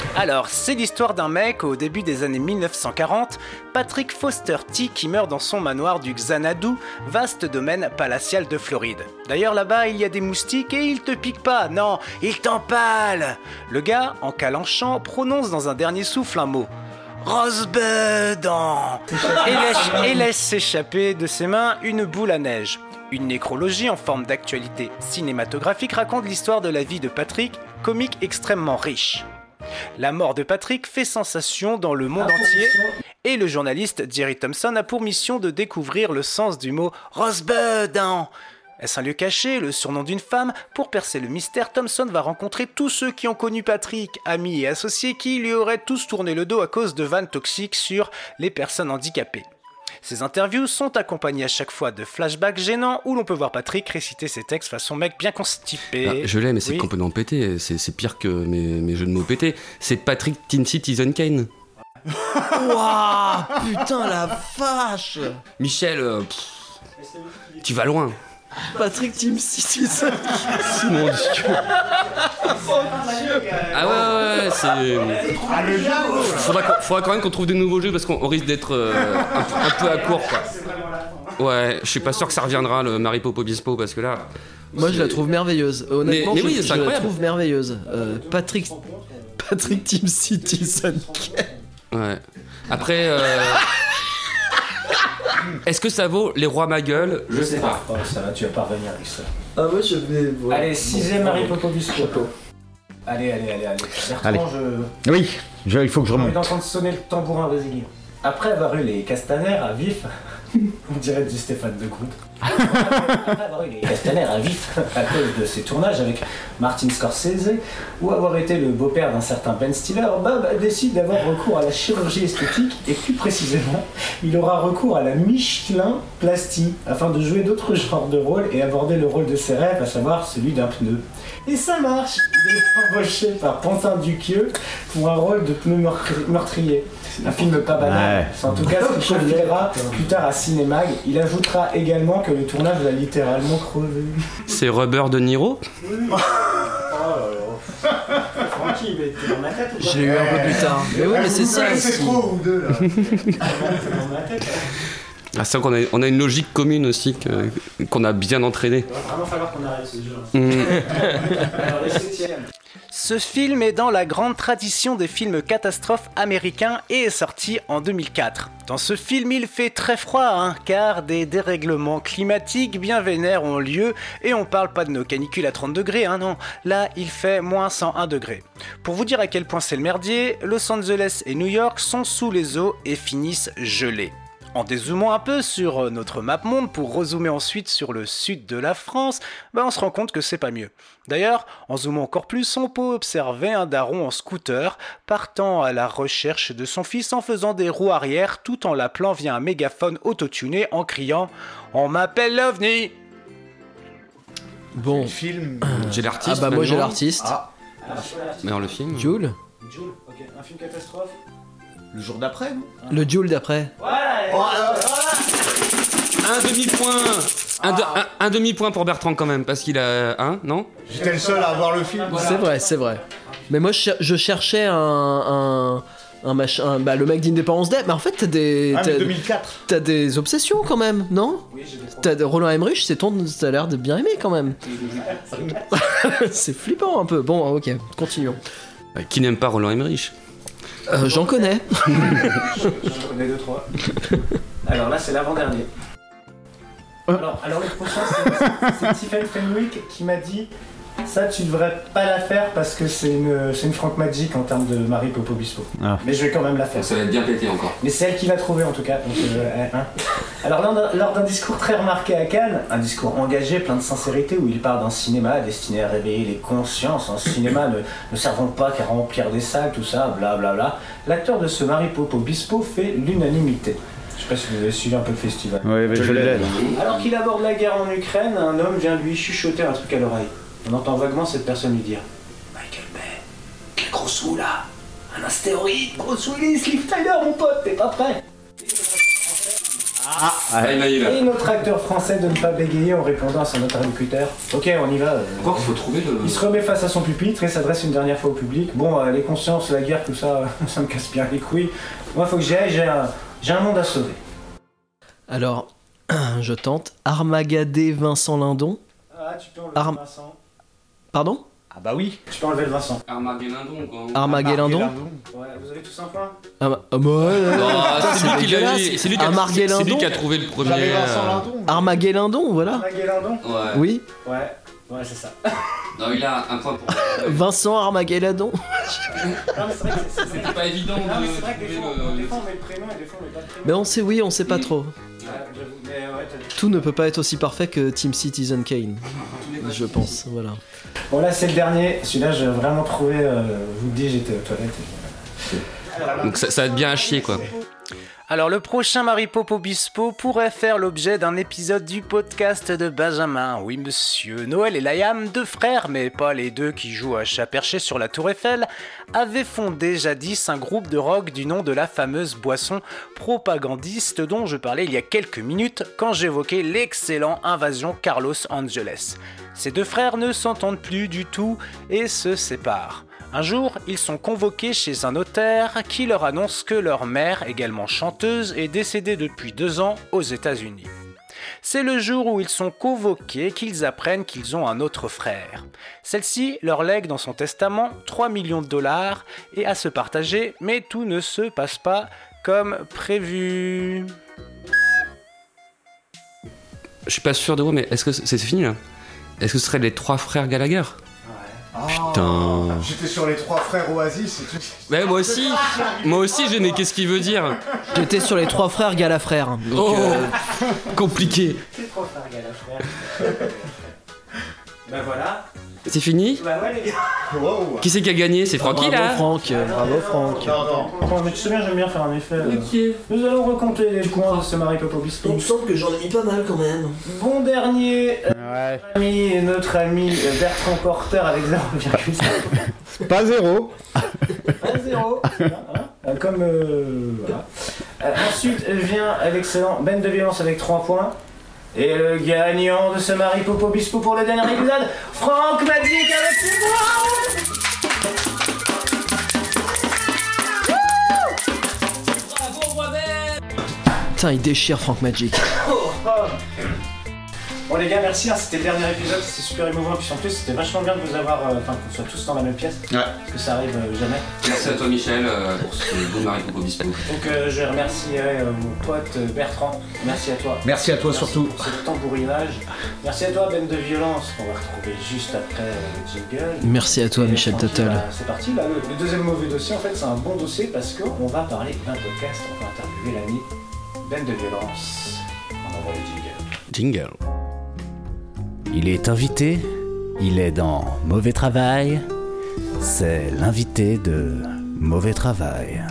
Alors, c'est l'histoire d'un mec au début des années 1940, Patrick Foster T, qui meurt dans son manoir du Xanadu, vaste domaine palatial de Floride. D'ailleurs, là-bas, il y a des moustiques et ils te piquent pas, non, ils t'empalent Le gars, en calanchant, prononce dans un dernier souffle un mot. Rosebud et laisse, et laisse s'échapper de ses mains une boule à neige. Une nécrologie en forme d'actualité cinématographique raconte l'histoire de la vie de Patrick, comique extrêmement riche. La mort de Patrick fait sensation dans le monde entier Et le journaliste Jerry Thompson a pour mission de découvrir le sens du mot Rosebud. Est-ce un lieu caché, le surnom d'une femme? Pour percer le mystère, Thompson va rencontrer tous ceux qui ont connu Patrick, amis et associés qui lui auraient tous tourné le dos à cause de vannes toxiques sur les personnes handicapées. Ces interviews sont accompagnées à chaque fois de flashbacks gênants où l'on peut voir Patrick réciter ses textes façon mec bien constipé. Ah, je l'ai, mais c'est Oui. complètement pété. C'est c'est pire que mes, mes jeux de mots pétés. C'est Patrick Teen Citizen Kane. Waouh Putain la vache Michel, euh, pff, tu vas loin. Patrick Team Citizen. Mon dieu. Ah ouais, ouais, ouais, c'est. Faudra, qu'on- faudra quand même qu'on trouve des nouveaux jeux parce qu'on on risque d'être euh, un, peu- un peu à court, quoi. Ouais, je suis pas sûr que ça reviendra le Marie Popo Bispo parce que là. Moi je la trouve merveilleuse. Honnêtement, Mais- mais je, oui, c'est je la incroyable. trouve merveilleuse. Euh, Patrick Patrick Team Citizen. Ouais. Après. euh, Est-ce que ça vaut les rois ma gueule Je sais pas. Oh, ça va, tu vas pas revenir avec ça. Ah ouais, je vais. Allez, sixième Marie Popo Bispo. Allez, allez, allez, allez. Bertrand, Allez. je. Oui, je- il faut que je On est remonte. en train de sonner le tambourin brésilien. Après avoir eu les Castaner à vif, on dirait du Stéphane de Groot. Après avoir eu les Castaner à vif à cause de ses tournages avec Martin Scorsese ou avoir été le beau-père d'un certain Ben Stiller, Bob décide d'avoir recours à la chirurgie esthétique et plus précisément, il aura recours à la Michelin plastie afin de jouer d'autres genres de rôles et aborder le rôle de ses rêves, à savoir celui d'un pneu. Et ça marche Il est embauché par Pantin Duquieux pour un rôle de pneu meurtri- meurtrier. Un film pas banal. Ouais. En tout cas ce qu'il verra plus tard à Cinémag. Il ajoutera également que le tournage l'a littéralement crevé. C'est Rubber de Niro? Francky, il était dans ma tête. Je l'ai eu un peu plus tard. Mais oui, mais c'est ça. C'est trop ou deux là. dans ma tête. Ah, c'est vrai qu'on a, on a une logique commune aussi qu'on a bien entraînée. Il va vraiment falloir qu'on arrête ce jeu. Mm. Alors, le septième. Ce film est dans la grande tradition des films catastrophes américains et est sorti en 2004. Dans ce film, il fait très froid, hein, car des dérèglements climatiques bien vénères ont lieu et on parle pas de nos canicules à 30 degrés, hein, non. Là, il fait moins 101 degrés. Pour vous dire à quel point c'est le merdier, Los Angeles et New York sont sous les eaux et finissent gelés. En dézoomant un peu sur euh, notre map monde pour rezoomer ensuite sur le sud de la France, ben on se rend compte que c'est pas mieux. D'ailleurs, en zoomant encore plus, on peut observer un daron en scooter partant à la recherche de son fils en faisant des roues arrière tout en l'appelant via un mégaphone autotuné en criant On m'appelle l'OVNI Bon. Film. J'ai l'artiste. Ah bah moi j'ai l'artiste. Ah, alors le film Jules. Joule, ok, un film catastrophe le jour d'après, non Le Jules d'après. Un demi-point un, de- un- un demi-point pour Bertrand quand même, parce qu'il a un, non J'étais le seul à voir le film. C'est vrai, c'est vrai. Mais moi je, cher- je cherchais un. un... Un machin, un- bah, le mec d'Independence Day, mais en fait t'as des, Ah, mais t'as- 2004. t'as des obsessions quand même, non Oui, j'ai des Roland Emmerich, c'est ton, t'as l'air de bien aimer quand même. c'est flippant un peu. Bon, ok, continuons. Euh, Qui n'aime pas Roland Emmerich? Euh, J'en connais. J'en connais deux, trois. Alors là, c'est l'avant-dernier. Alors, alors le prochain, c'est- c'est Tiffany Fenwick qui m'a dit Ça, tu devrais pas la faire parce que c'est une, c'est une Franck Magic en termes de Marie Popo Bispo. Ah. Mais je vais quand même la faire. Ça va être bien pété encore. Mais c'est elle qui l'a trouvé en tout cas. donc, euh, hein. Alors lors d'un- lors d'un discours très remarqué à Cannes, un discours engagé, plein de sincérité, où il parle d'un cinéma destiné à réveiller les consciences, un cinéma ne, ne servant pas qu'à remplir des salles, tout ça, blablabla, l'acteur de ce Marie Popo Bispo fait l'unanimité. Je sais pas si vous avez suivi un peu le festival. Ouais, mais je l'ai. Alors qu'il aborde la guerre en Ukraine, un homme vient lui chuchoter un truc à l'oreille. On entend vaguement cette personne lui dire Michael Bay, quel gros sou là Un astéroïde, gros Willis, Liv Tyler, mon pote, t'es pas prêt Ah, il eu là. Et notre acteur français de ne pas bégayer en répondant à son interlocuteur Ok, on y va. euh. Encore qu'il faut trouver le. Il se remet face à son pupitre et s'adresse une dernière fois au public. Bon, euh, les consciences, la guerre, tout ça, ça me casse bien les couilles. Moi, faut que j'y aille, j'ai un, j'ai un monde à sauver. Alors, je tente. Armagadé Vincent Lindon. Ah, tu peux enlever Arm- Vincent. Pardon? Ah bah oui. Tu peux enlever le Vincent. Armageddon, quoi. Armageddon? Ouais, vous avez tous un point? Ah, bah, ah, bah, ouais, ouais, ouais. Ah, c'est lui qui l'a dégueulasse. eu. C'est lui qui a- Armageddon. c'est lui qui a trouvé le premier. J'avais Vincent euh, Lindon. Armageddon, voilà. Maguelindon Ouais. Oui. Ouais. Ouais, c'est ça. Non, il a un point pour. Vincent Armageddon. C'était pas évident Non, mais c'est vrai que des fois, trouver des le. fois, on met le prénom et des fois on met pas le prénom. Mais on sait, oui, on sait pas trop. Ouais, j'avoue. Tout ne peut pas être aussi parfait que Team Citizen Kane. Je pense, voilà. Bon, là, c'est le dernier. Celui-là, j'ai vraiment trouvé. euh, je vous le dis, j'étais aux toilettes. et- Donc ça, ça va être bien à chier quoi. Alors le prochain Maripopo Bispo pourrait faire l'objet d'un épisode du podcast de Benjamin. Oui monsieur, Noël et Layam, deux frères, mais pas les deux qui jouent à chat perché sur la tour Eiffel, avaient fondé jadis un groupe de rock du nom de la fameuse boisson propagandiste dont je parlais il y a quelques minutes quand j'évoquais l'excellent Invasion Carlos Angeles. Ces deux frères ne s'entendent plus du tout et se séparent. Un jour, ils sont convoqués chez un notaire qui leur annonce que leur mère, également chanteuse, est décédée depuis deux ans aux États-Unis. C'est le jour où ils sont convoqués qu'ils apprennent qu'ils ont un autre frère. Celle-ci leur lègue dans son testament 3 millions de dollars et à se partager, mais tout ne se passe pas comme prévu. Je suis pas sûr de vous, mais est-ce que c'est fini là? Est-ce que ce seraient les trois frères Gallagher? Putain. J'étais sur les trois frères Oasis et tout. Ouais, moi aussi Moi aussi, j'ai mais qu'est-ce qu'il veut dire? J'étais sur les trois frères Galafrères. donc, Oh euh, Compliqué C'est trop frère frère. ben voilà. C'est fini Bah ouais les gars. Qui c'est qui a gagné C'est Francky bravo là Franck, bravo Franck. Attends, mais tu sais bien, j'aime bien faire un effet. euh. Nous allons recompter les points de ce Maripopo Bispo. semble que j'en ai mis pas mal quand même. Bon dernier, euh, Ouais. ami, notre ami euh, Bertrand Porter avec 0,5. Pas zéro. À zéro. Voilà. Euh, Comme. euh, voilà. Euh, ensuite vient l'excellent Ben de violence avec 3 points. Et le gagnant de ce Maripopo Bispo pour le dernier épisode, Franck Magic avec ses points Putain, il déchire Franck Magic. Bon les gars, merci, hein, c'était le dernier épisode, c'était super émouvant, puis en plus c'était vachement bien de vous avoir, euh, enfin qu'on soit tous dans la même pièce, Ouais. parce que ça arrive euh, jamais. Merci à toi Michel euh, pour ce beau Marie Popo Bispo. Donc euh, je remercierai euh, mon pote euh, Bertrand, merci à toi. Merci à toi surtout. pour ce tambourinage. Merci à toi Ben de Violence, qu'on va retrouver juste après euh, le jingle. Merci à toi Et Michel Tuttle. bah, C'est parti, là, le, le deuxième mauvais dossier en fait c'est un bon dossier parce qu'on va parler d'un podcast, on va interviewer l'ami Ben de Violence. On envoie le jingle. Jingle. Il est invité, il est dans Mauvais Travail, c'est l'invité de Mauvais Travail.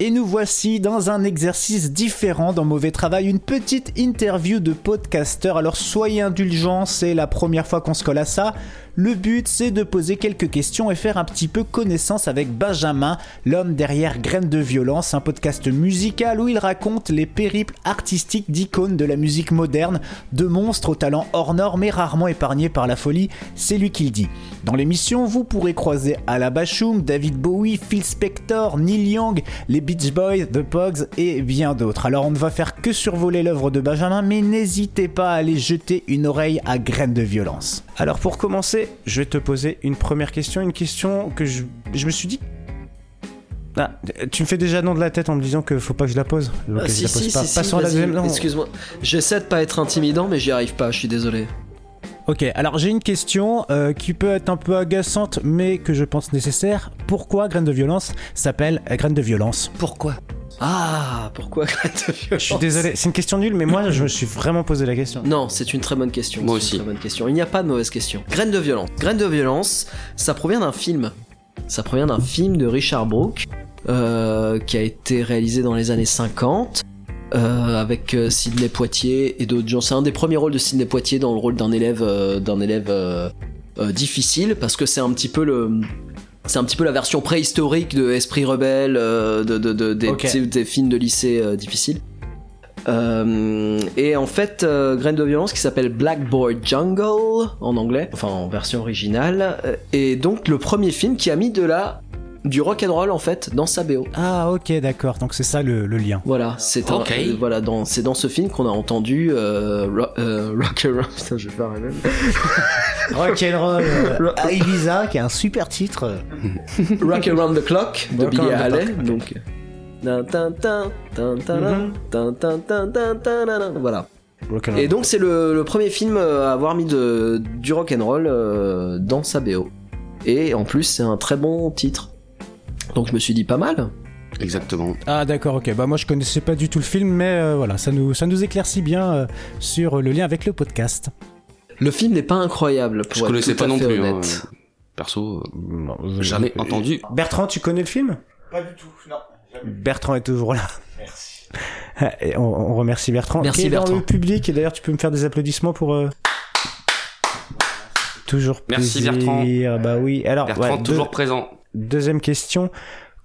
Et nous voici dans un exercice différent dans Mauvais Travail, une petite interview de podcaster. Alors soyez indulgents, c'est la première fois qu'on se colle à ça. Le but c'est de poser quelques questions et faire un petit peu connaissance avec Benjamin, l'homme derrière Graines de Violence, un podcast musical où il raconte les périples artistiques d'icônes de la musique moderne, de monstres au talent hors norme mais rarement épargnés par la folie, c'est lui qui le dit. Dans l'émission, vous pourrez croiser Ala Bashung, David Bowie, Phil Spector, Neil Young, les Beach Boys, The Pogs et bien d'autres. Alors on ne va faire que survoler l'œuvre de Benjamin, mais n'hésitez pas à aller jeter une oreille à Graines de Violence. Alors pour commencer, je vais te poser une première question, une question que je, je me suis dit... Ah, tu me fais déjà non de la tête en me disant que faut pas que je la pose. Ah, je si, la pose si, pas. si, à la deuxième. Excuse-moi. J'essaie de pas être intimidant, mais j'y arrive pas, je suis désolé. Ok, alors j'ai une question euh, qui peut être un peu agaçante, mais que je pense nécessaire. Pourquoi Graines de Violence s'appelle Graines de Violence? Pourquoi? Ah, pourquoi de Violence Je suis désolé, c'est une question nulle, mais moi je me suis vraiment posé la question. Non, c'est une très bonne question. Moi c'est aussi. Une très bonne question. Il n'y a pas de mauvaise question. Graines de violence. Graines de violence, ça provient d'un film. Ça provient d'un film de Richard Brooke euh, qui a été réalisé dans les années 50 euh, avec euh, Sidney Poitier et d'autres gens. C'est un des premiers rôles de Sidney Poitier dans le rôle d'un élève euh, d'un élève euh, euh, difficile parce que c'est un petit peu le c'est un petit peu la version préhistorique de Esprit rebelle, euh, de, de- de- des, films de lycée euh, difficiles. Euh, et en fait, Graine de violence qui s'appelle Blackboard Jungle en anglais, enfin en version originale, et donc le premier film qui a mis de la du rock and roll en fait dans sa BO. Ah ok, d'accord, donc c'est ça le, le lien. Voilà, c'est euh, voilà dans c'est dans ce film qu'on a entendu euh, ro- euh, rock and roll. Putain, je vais faire la même. Rock'n'roll euh, à Ibiza, qui est un super titre. Rock Around the Clock de Rock Billy Haley. Donc. Mhm. Voilà. Et donc c'est le, le premier film euh, à avoir mis de, du rock'n'roll euh, dans sa BO. Et en plus c'est un très bon titre. Donc je me suis dit pas mal. Exactement. Ah d'accord, ok. Bah moi je connaissais pas du tout le film, mais euh, voilà, ça nous, ça nous éclaircit bien euh, sur le lien avec le podcast. Le film n'est pas incroyable pour Je être connaissais tout pas à non fait plus. hein. honnête. Perso, euh, jamais entendu. Bertrand, tu connais le film? Pas du tout, non. Bertrand est toujours là. Merci. Et on, on remercie Bertrand. Merci, qui est dans Bertrand. le public. Et d'ailleurs, tu peux me faire des applaudissements pour. euh, Toujours Merci, plaisir. Bertrand. Bah oui. Alors, Bertrand, ouais, toujours deux- présent. Deuxième question.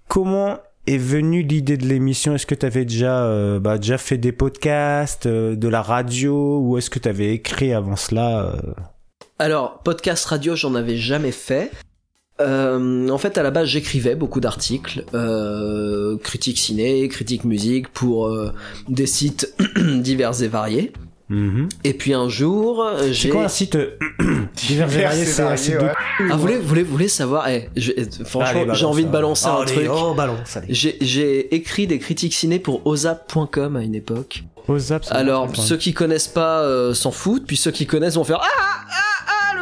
Comment est venue l'idée de l'émission? Est-ce que tu avais déjà, euh, bah, déjà fait des podcasts, euh, de la radio, ou est-ce que tu avais écrit avant cela euh? Alors, podcast radio, j'en avais jamais fait. En fait, à la base, j'écrivais beaucoup d'articles, critiques ciné, critiques musique pour des sites divers et variés. Et puis un jour, euh, C'est j'ai. quoi un site euh, divers et varié C'est un site de. Ah, vous voulez, vous voulez, vous voulez savoir eh, je- eh, Franchement, j'ai envie de balancer un truc. oh, balance, allez. J'ai j'ai écrit des critiques ciné pour ozap.com à une époque. Ozap, c'est Alors, ceux qui connaissent pas euh, s'en foutent, puis ceux qui connaissent vont faire Ah ah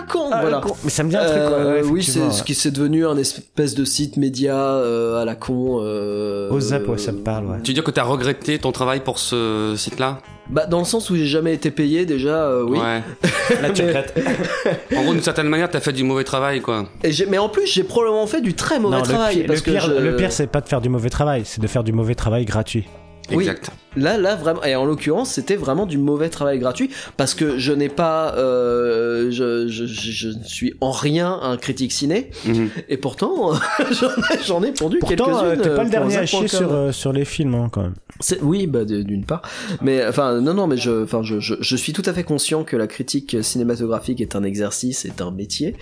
con Ah, le Voilà. con. Mais ça me dit un truc, ouais, Euh, ouais, oui, c'est ce qui s'est devenu un espèce de site média euh, à la con. Euh, Ozap, ouais, ça me parle, ouais. Tu veux dire que t'as regretté ton travail pour ce site-là? Bah, dans le sens où j'ai jamais été payé, déjà, euh, oui. Ouais. Là, tu Mais- regrettes. En gros, d'une certaine manière, t'as fait du mauvais travail, quoi. Et mais en plus, j'ai probablement fait du très mauvais Non, le travail. pire, parce le pire, que je- le pire, c'est pas de faire du mauvais travail, c'est de faire du mauvais travail gratuit. Oui. Exact. Là, là, vraiment, et en l'occurrence, c'était vraiment du mauvais travail gratuit parce que je n'ai pas, euh, je, je, je, je ne suis en rien un critique ciné, Mhm. et pourtant, j'en ai, j'en ai pondu Pourtant, euh, quelques-unes. t'es pas le euh, dernier à chier sur, euh, sur les films, hein, quand même. Oui, bah de- d'une part, mais enfin non non mais je enfin je, je je suis tout à fait conscient que la critique cinématographique est un exercice, est un métier.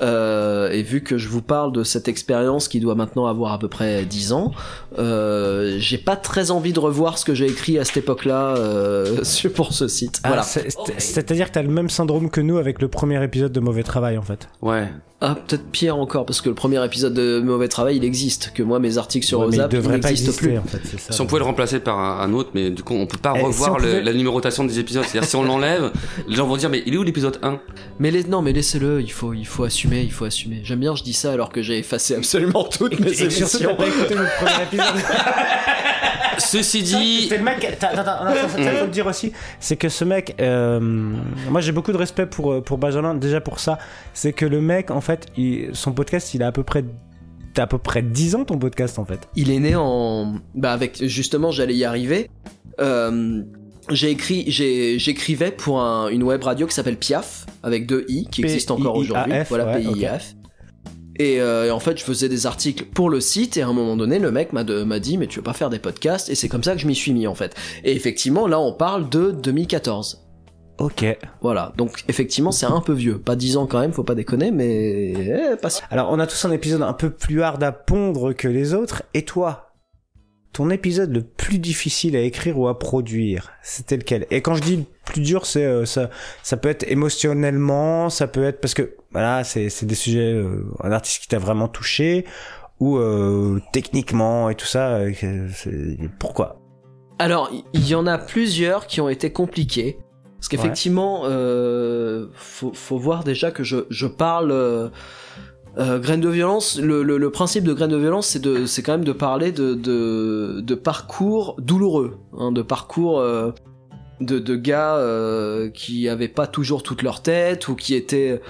Euh, et vu que je vous parle de cette expérience qui doit maintenant avoir à peu près 10 ans, euh, j'ai pas très envie de revoir ce que j'ai écrit à cette époque-là euh, sur- pour ce site. Ah, voilà. c'est- c'est- C'est-à-dire que t'as le même syndrome que nous avec le premier épisode de Mauvais Travail, en fait. Ouais. Ah, peut-être pire encore, parce que le premier épisode de Mauvais Travail, il existe, que moi, mes articles sur Ouais, mais il n'existent plus. en fait, ça. Si on pouvait le remplacer par un, un autre, mais du coup, on peut pas Eh, revoir si on le- pouvait- la numérotation des épisodes. C'est-à-dire, si on l'enlève, les gens vont dire, mais il est où l'épisode 1 Mais les, non, mais laissez-le, il faut, il faut assumer, il faut assumer. J'aime bien, je dis ça alors que j'ai effacé absolument toutes mes Et surtout, t'as émissions. pas écouté premier épisode. Ceci dit, C'était le mec. Attends, attends, attends, ça, ça, faut le dire aussi. C'est que ce mec, euh, moi j'ai beaucoup de respect pour euh, pour Benjamin déjà pour ça. C'est que le mec, en fait, il- son podcast, il a à peu près, t'as à peu près 10 ans ton podcast en fait. Il est né en, bah avec, justement, j'allais y arriver. Euh, j'ai écrit, j'ai, j'écrivais pour un- une web radio qui s'appelle Piaf, avec deux i, qui existe encore aujourd'hui. Voilà, ouais, PIF. Et, euh, et en fait, je faisais des articles pour le site, et à un moment donné, le mec m'a, dit, mais tu veux pas faire des podcasts, et c'est comme ça que je m'y suis mis, en fait. Et effectivement, là, on parle de 2014. Ok. Voilà, donc effectivement, c'est un peu vieux. Pas 10 ans quand même, faut pas déconner, mais eh, pas si. Alors, on a tous un épisode un peu plus hard à pondre que les autres. Et toi, ton épisode le plus difficile à écrire ou à produire, c'était lequel Et quand je dis le plus dur, c'est euh, ça, ça peut être émotionnellement, ça peut être parce que voilà, c'est des sujets, euh, un artiste qui t'a vraiment touché ou euh, techniquement et tout ça. pourquoi? Alors, il y, y en a plusieurs qui ont été compliqués. Parce qu'effectivement, faut, faut voir déjà que je, je parle. Euh, Graines de violence, le, le, le principe de Graines de violence, c'est de, c'est quand même de parler de, de, de parcours douloureux, hein, de parcours euh, de, de gars euh, qui avaient pas toujours toute leur tête ou qui étaient,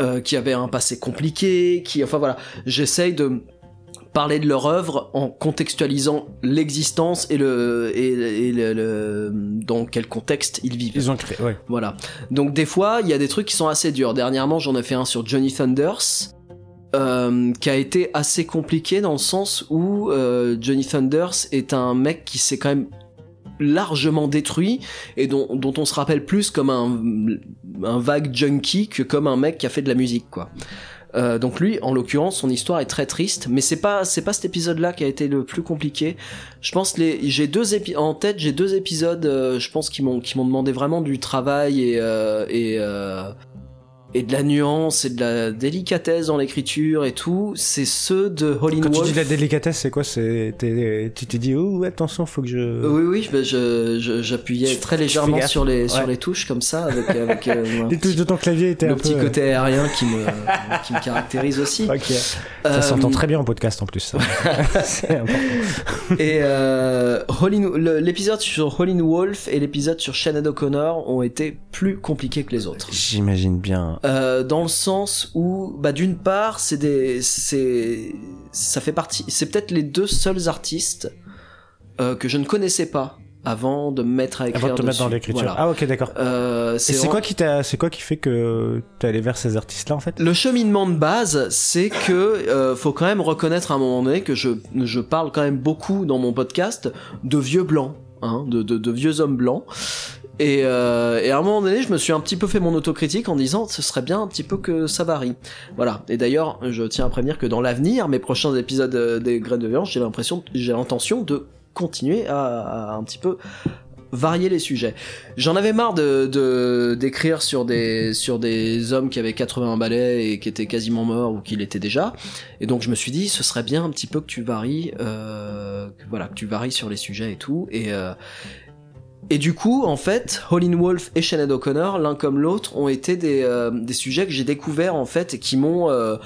euh, qui avaient un passé compliqué, qui, enfin voilà, j'essaye de parler de leur œuvre en contextualisant l'existence et le et, et le, le- dans quel contexte ils vivent. Ils ont créé, ouais. Voilà. Donc des fois, il y a des trucs qui sont assez durs. Dernièrement, j'en ai fait un sur Johnny Thunders. Euh, qui a été assez compliqué dans le sens où euh, Johnny Thunders est un mec qui s'est quand même largement détruit et dont, dont on se rappelle plus comme un, un vague junkie que comme un mec qui a fait de la musique quoi. Euh, donc lui, en l'occurrence, son histoire est très triste, mais c'est pas c'est pas cet épisode-là qui a été le plus compliqué. Je pense les j'ai deux épi en tête, j'ai deux épisodes, euh, je pense qui m'ont qui m'ont demandé vraiment du travail et euh, et euh, et de la nuance et de la délicatesse dans l'écriture et tout, c'est ceux de Hollywood. Quand tu dis de la délicatesse, c'est quoi? C'est tu t'es dit oh attention, faut que je. Oui, oui, je, j'appuyais très légèrement sur les, sur les touches comme ça, avec, avec euh, Les touches de ton clavier étaient le un petit peu. côté aérien qui me, qui me caractérise aussi. Ok. Euh, Ça s'entend très bien en podcast en plus. ça. c'est important. Et euh, l'épisode sur Holly Wolf et l'épisode sur Shannon O'Connor ont été plus compliqués que les autres. J'imagine bien. Euh, dans le sens où, bah, d'une part, c'est des, c'est, ça fait partie, c'est peut-être les deux seuls artistes euh, que je ne connaissais pas avant de me mettre à écrire Avant de te mettre dans l'écriture. Voilà. Ah ok d'accord. Euh, c'est vraiment- quoi qui t'a, c'est quoi qui fait que t'es allé vers ces artistes-là en fait? Le cheminement de base, c'est que euh, faut quand même reconnaître à un moment donné que je, je parle quand même beaucoup dans mon podcast de vieux blancs, hein, de, de, de vieux hommes blancs. Et, euh, et à un moment donné, je me suis un petit peu fait mon autocritique en disant ce serait bien un petit peu que ça varie. Voilà. Et d'ailleurs, je tiens à prévenir que dans l'avenir, mes prochains épisodes euh, des Graines de violence, j'ai l'impression, j'ai l'intention de continuer à, à un petit peu varier les sujets. J'en avais marre de d'écrire sur des sur des hommes qui avaient 80 balais et qui étaient quasiment morts ou qui l'étaient déjà. Et donc je me suis dit ce serait bien un petit peu que tu varies euh, voilà, que tu varies sur les sujets et tout et euh, et du coup, en fait, Holly Wolf et Shannon O'Connor, l'un comme l'autre, ont été des, euh, des sujets que j'ai découverts en fait et qui m'ont euh,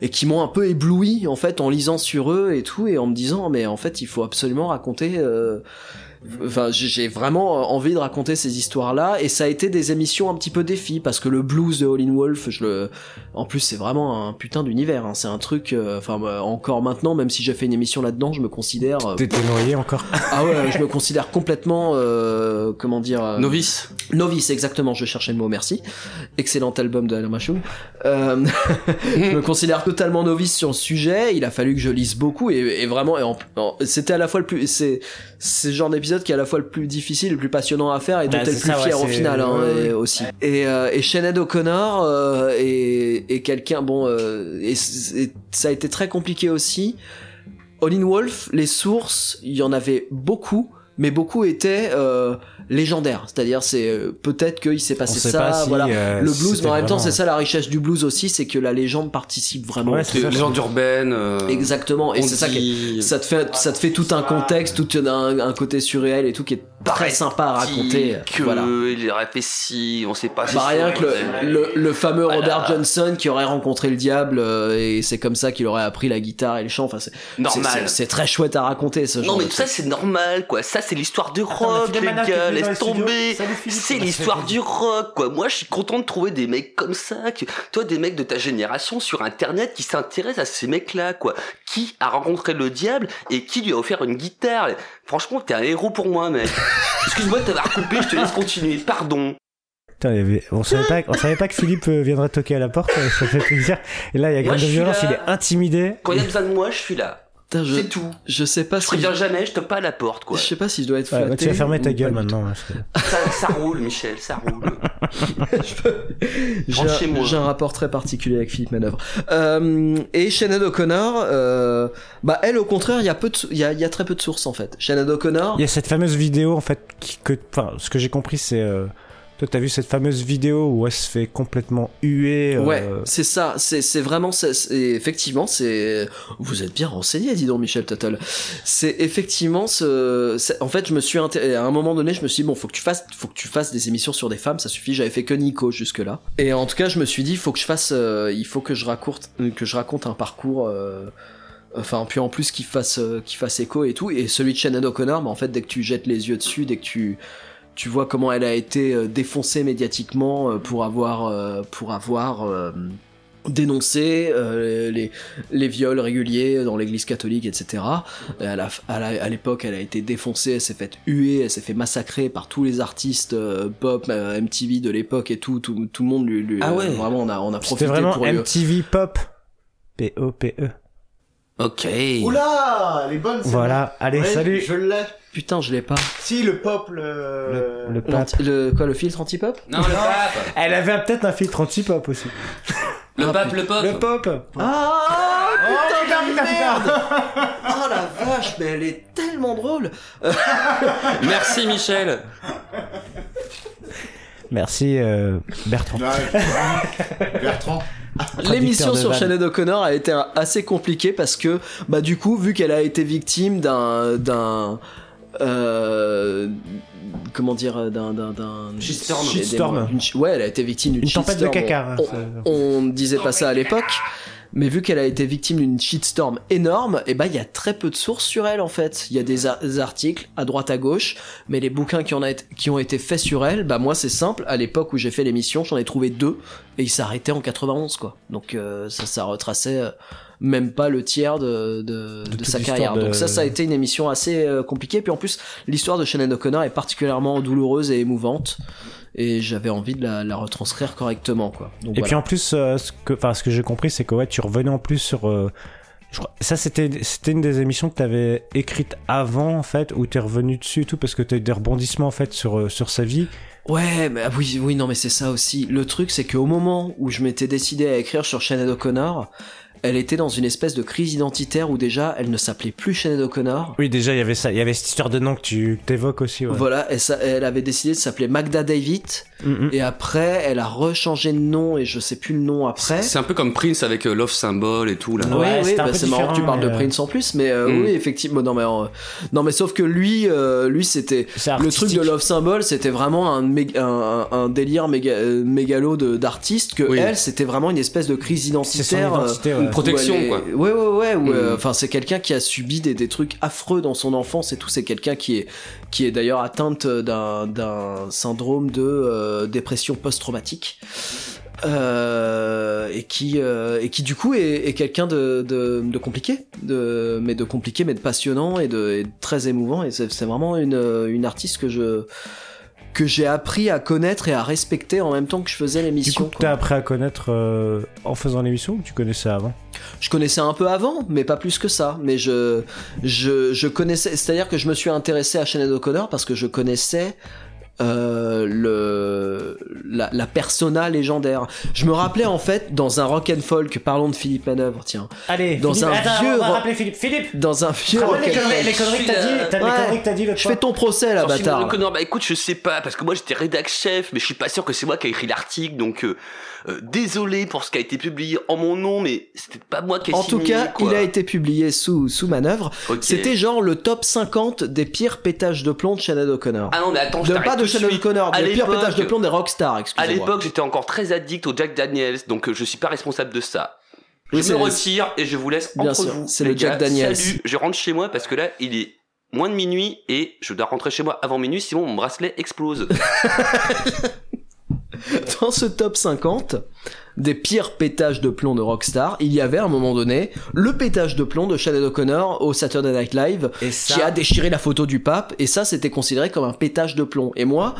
et qui m'ont un peu ébloui en fait en lisant sur eux et tout et en me disant mais en fait il faut absolument raconter euh, Enfin, j'ai j'ai vraiment envie de raconter ces histoires-là, et ça a été des émissions un petit peu défi parce que le blues de Holly Wolf, je le, en plus c'est vraiment un putain d'univers. Hein. C'est un truc, euh, enfin bah, encore maintenant, même si j'ai fait une émission là-dedans, je me considère. euh, T'étais noyé encore? ah ouais, je me considère complètement, euh, comment dire, euh, Novice. Novice, exactement. Je cherchais le mot. Merci. Excellent album de Alain Machoum. Euh, je me considère totalement novice sur le sujet. Il a fallu que je lise beaucoup et, et vraiment, et en- c'était à la fois le plus, c'est, c'est le genre d'épisode qui est à la fois le plus difficile, le plus passionnant à faire et dont Bah, t'es le plus ça, ouais, fier au final hein, ouais, et aussi. Et, euh, et O'Connor euh, est, est quelqu'un bon euh, et ça a été très compliqué aussi. Olin Wolf, les sources, il y en avait beaucoup, mais beaucoup étaient euh, légendaires. C'est-à-dire, c'est euh, peut-être qu'il s'est passé ça, pas si, voilà. euh, le si blues, mais en même temps, vraiment- c'est ça la richesse du blues aussi, c'est que la légende participe vraiment. Ouais, c'est Légende urbaine. euh, Exactement, et c'est ça qui ça te fait ça te fait tout un contexte, tout un, un côté surréel et tout qui est très sympa à raconter. Que Voilà. il aurait fait si, on sait pas. si Bah c'est rien que le, le, le fameux Voilà. Robert Johnson qui aurait rencontré le diable euh, et c'est comme ça qu'il aurait appris la guitare et le chant. Enfin, c'est Normal. c'est- très chouette à raconter ce genre. Non mais de tout ça c'est normal quoi, ça c'est l'histoire du rock les gars, laisse tomber, c'est l'histoire du rock quoi, moi je suis content de trouver des mecs comme ça, que... toi des mecs de ta génération sur internet qui s'intéressent à ces mecs là quoi, qui a rencontré le diable et qui lui a offert une guitare, franchement t'es un héros pour moi mec, excuse-moi de t'avoir coupé, je te laisse continuer, pardon. Putain, il y avait- on savait pas, on savait pas que Philippe euh, viendrait toquer à la porte. euh, Ça fait plaisir. Et là, il y a Moi, Graine de je suis violence. là. Il est intimidé. Quand il y a besoin de moi je suis là, Putain, je, c'est tout. je sais pas Je si. préviens jamais, je toque pas à la porte quoi. Je sais pas si je dois être Ouais, flatté. bah, tu vas fermer ta gueule maintenant. Ça, ça roule Michel, ça roule. J'ai Rentre un- chez moi. j'ai un rapport très particulier avec Philippe Manœuvre. Euh, et Shannon O'Connor, euh, bah elle au contraire, il y a peu de, il y a, y a très peu de sources en fait. Shannon O'Connor, Il y a cette fameuse vidéo en fait qui, que, enfin, ce que j'ai compris, c'est euh, toi, t'as vu cette fameuse vidéo où elle se fait complètement huer. euh, ouais, c'est ça, c'est vraiment, c'est- c'est- effectivement, c'est, vous êtes bien renseigné, dis donc Michel Tuttle. C'est effectivement ce, en fait, je me suis inté- à un moment donné, je me suis dit bon, faut que tu fasses, faut que tu fasses des émissions sur des femmes, ça suffit. J'avais fait que Nico jusque là, et en tout cas, je me suis dit, faut que je fasse, euh, il faut que je raconte, que je raconte un parcours. euh, Enfin, puis en plus qu'il fasse, euh, qu'il fasse écho et tout. Et celui de Shannon O'Connor, mais en fait, dès que tu jettes les yeux dessus, dès que tu, tu vois comment elle a été euh, défoncée médiatiquement euh, pour avoir, euh, pour avoir euh, dénoncé euh, les, les viols réguliers dans l'église catholique, etc. Et à l'époque, elle a été défoncée, elle s'est fait huer, elle s'est fait massacrer par tous les artistes euh, pop, euh, MTV de l'époque et tout, tout, tout le monde lui, lui- Ah ouais. euh, vraiment, on a, on a profité C'était vraiment pour lui- MTV Pop. P-O-P-E. Ok. Oula, les bonnes. Voilà, allez. Ouais, salut. Je l'ai. Putain, je l'ai pas. Si, le pop, le. Le, le pape. L'anti- Le, quoi, le filtre anti-pop? Non, le pape Elle avait peut-être un filtre anti-pop aussi. Le pape, le pop Le pop. Ah putain Oh, de putain, merde Oh la vache, mais elle est tellement drôle Merci Michel Merci euh, Bertrand. Bertrand. L'émission sur. Sinead O'Connor a été assez compliquée parce que, bah, du coup, vu qu'elle a été victime d'un, d'un, euh, comment dire, d'un, d'un, d'un Shitstorm. Shitstorm. ouais, elle a été victime d'une Une tempête de caca, hein, On, on ne disait pas ça à l'époque. Mais vu qu'elle a été victime d'une shitstorm énorme, et bah il y a très peu de sources sur elle en fait. Il y a des, articles à droite à gauche, mais les bouquins qui, en a qui ont été faits sur elle, bah moi c'est simple. À l'époque où j'ai fait l'émission, j'en ai trouvé deux et ils s'arrêtaient en 91 quoi. Donc euh, ça ça retraçait euh, même pas le tiers de, de, de sa carrière. Donc ça ça a été une émission assez euh, compliquée. Puis en plus l'histoire de Shannon O'Connor est particulièrement douloureuse et émouvante. Et j'avais envie de la, la retranscrire correctement quoi. Donc, Et voilà. puis en plus, euh, ce que, enfin, ce que j'ai compris, c'est que ouais, tu revenais en plus sur. euh, je crois, ça, c'était, c'était une des émissions que tu avais écrites avant, en fait, où tu es revenu dessus et tout, parce que tu as eu des rebondissements, en fait, sur, euh, sur sa vie. Ouais, mais ah oui, oui, non, mais c'est ça aussi. Le truc, c'est qu'au moment où je m'étais décidé à écrire sur Shannon O'Connor, elle était dans une espèce de crise identitaire où déjà elle ne s'appelait plus Shannon O'Connor. Oui, déjà, il y avait ça. Il y avait cette histoire de nom que tu évoques aussi. Ouais. Voilà, et ça, elle avait décidé de s'appeler Magda David. Mhm. Et après, elle a rechangé de nom et je sais plus le nom après. C'est un peu comme Prince avec euh, Love Symbol et tout là. Oui, Ouais, oui, un bah, peu c'est marrant que tu parles de mais, euh, Prince en plus, mais euh, Mm. oui, effectivement. Non, mais euh, non, mais sauf que lui, euh, lui, c'était le truc de Love Symbol, c'était vraiment un, mé- un, un délire méga, mégalo d'artiste. Que Oui. elle, c'était vraiment une espèce de crise identitaire. Ouais. Une protection est- quoi. Ouais, ouais, ouais. où, euh, Mm. Enfin, c'est quelqu'un qui a subi des, des trucs affreux dans son enfance et tout. C'est quelqu'un qui est qui est d'ailleurs atteinte d'un d'un syndrome de euh, dépression post-traumatique. Euh, et qui euh, et qui du coup est, est quelqu'un de, de, de compliqué de mais de compliqué mais de passionnant et de, et de très émouvant et c'est c'est vraiment une une artiste que je que j'ai appris à connaître et à respecter en même temps que je faisais Du l'émission coup, quoi. t'as appris à connaître euh, en faisant l'émission ou tu connaissais avant? Je connaissais un peu avant, mais pas plus que ça. Mais je, je, je connaissais, c'est-à-dire que je me suis intéressé à Shannon O'Connor parce que je connaissais euh, le la, la persona légendaire. Je me rappelais en fait dans un rock and folk, parlons de Philippe Manœuvre, tiens, Allez, Dans Philippe, un attends, vieux on va rappeler Philippe. Philippe dans un vieux Rappelle rock les and conneries, folk. les conneries que t'as dit, t'as les Ouais. conneries que t'as dit l'autre Je fais ton procès là, Shannon bâtard. O'Connor, bah écoute, je sais pas, parce que moi j'étais rédac chef, mais je suis pas sûr que c'est moi qui ai écrit l'article, donc euh, euh, désolé pour ce qui a été publié en mon nom, mais c'était pas moi qui ai En signé, tout cas, quoi. il a été publié sous, sous manœuvre. C'était genre le top 50 des pires pétages de plomb de Shannon O'Connor. Ah non, mais attends, je de, t'arrête pas de tout Shannon des pires l'époque- pétages de plomb des rockstars, À l'époque, j'étais encore très addict au Jack Daniels, donc euh, je suis pas responsable de ça. Je me le- retire et je vous laisse Bien entre sûr, vous. c'est le Jack. Daniels. Salut, je rentre chez moi parce que là, il est moins de minuit et je dois rentrer chez moi avant minuit, sinon mon bracelet explose. dans ce top 50 des pires pétages de plomb de Rockstar, il y avait à un moment donné le pétage de plomb de Shannon O'Connor au Saturday Night Live Et ça- qui a déchiré la photo du pape et ça c'était considéré comme un pétage de plomb. Et moi,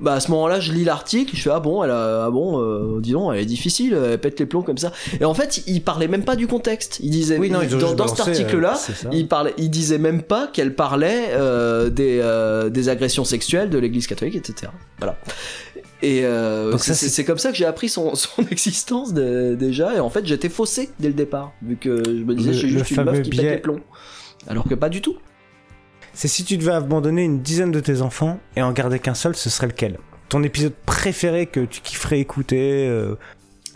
bah à ce moment-là, je lis l'article, je fais ah bon, elle a, ah bon, euh, dis donc, elle est difficile, elle pète les plombs comme ça. Et en fait, il parlait même pas du contexte. Il disait Oui, non, il- dans, dans cet euh, article-là, ça. il parlait, il disait même pas qu'elle parlait euh, des euh, des agressions sexuelles de l'Église catholique, etc. Voilà. Et euh, c'est comme ça que j'ai appris son, son existence de- déjà. Et en fait, j'étais faussé dès le départ, vu que je me disais, je suis juste une meuf qui pète biais- les plombs. Alors que pas du tout. C'est si tu devais abandonner une dizaine de tes enfants et en garder qu'un seul, ce serait lequel? Ton épisode préféré que tu kifferais écouter euh,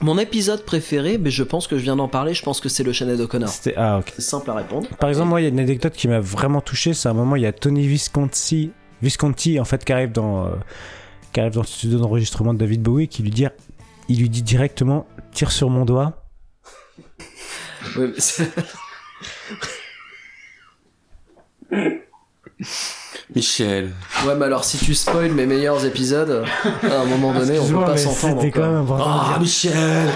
Mon épisode préféré, mais je pense que je viens d'en parler, je pense que c'est le Shannon O'Connor. C'était ah simple à répondre. Par exemple, moi, il y a une anecdote qui m'a vraiment touché. C'est un moment, il y a Tony Visconti, Visconti en fait, qui arrive dans, euh, qui arrive dans le studio d'enregistrement de David Bowie, qui lui dit, il lui dit directement, tire sur mon doigt. Ouais, mais c'est- Michel. ouais, mais alors si tu spoil mes meilleurs épisodes, à un moment donné, on peut pas s'entendre. C'était quand même dire. Michel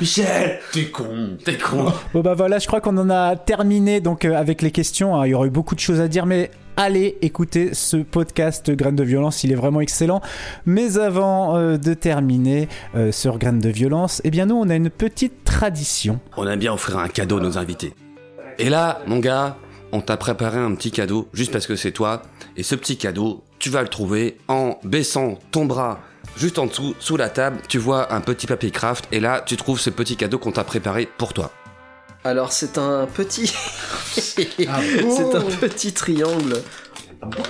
Michel T'es con T'es con Bon bah voilà, je crois qu'on en a terminé donc euh, avec les questions. hein. Il y aurait eu beaucoup de choses à dire, mais allez écouter ce podcast Graines de violence, il est vraiment excellent. Mais avant euh, de terminer euh, sur Graines de violence, eh bien nous on a une petite tradition. On aime bien offrir un cadeau à nos invités. Et là, mon gars, on t'a préparé un petit cadeau juste parce que c'est toi. Et ce petit cadeau, tu vas le trouver en baissant ton bras juste en dessous, sous la table. Tu vois un petit papier craft et là, tu trouves ce petit cadeau qu'on t'a préparé pour toi. Alors c'est un petit, Ah c'est un petit triangle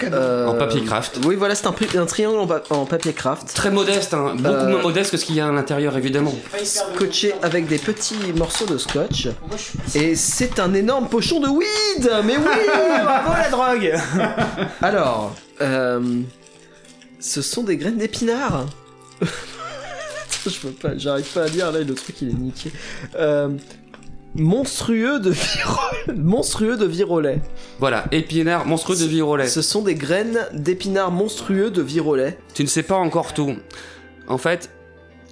Euh, En papier craft. Oui, voilà, c'est un, triangle en, pa- en papier craft. Très modeste, hein, beaucoup Euh, moins modeste que ce qu'il y a à l'intérieur, évidemment. Scotché avec des petits morceaux de scotch. Et c'est un énorme pochon de weed Mais oui Bravo la drogue Alors, euh, ce sont des graines d'épinards. je peux pas, j'arrive pas à lire là, le truc il est niqué. Monstrueux de viro- monstrueux de virolet. Voilà, épinards monstrueux de virolet. Ce sont des graines d'épinards monstrueux de virolet. Tu ne sais pas encore tout. En fait,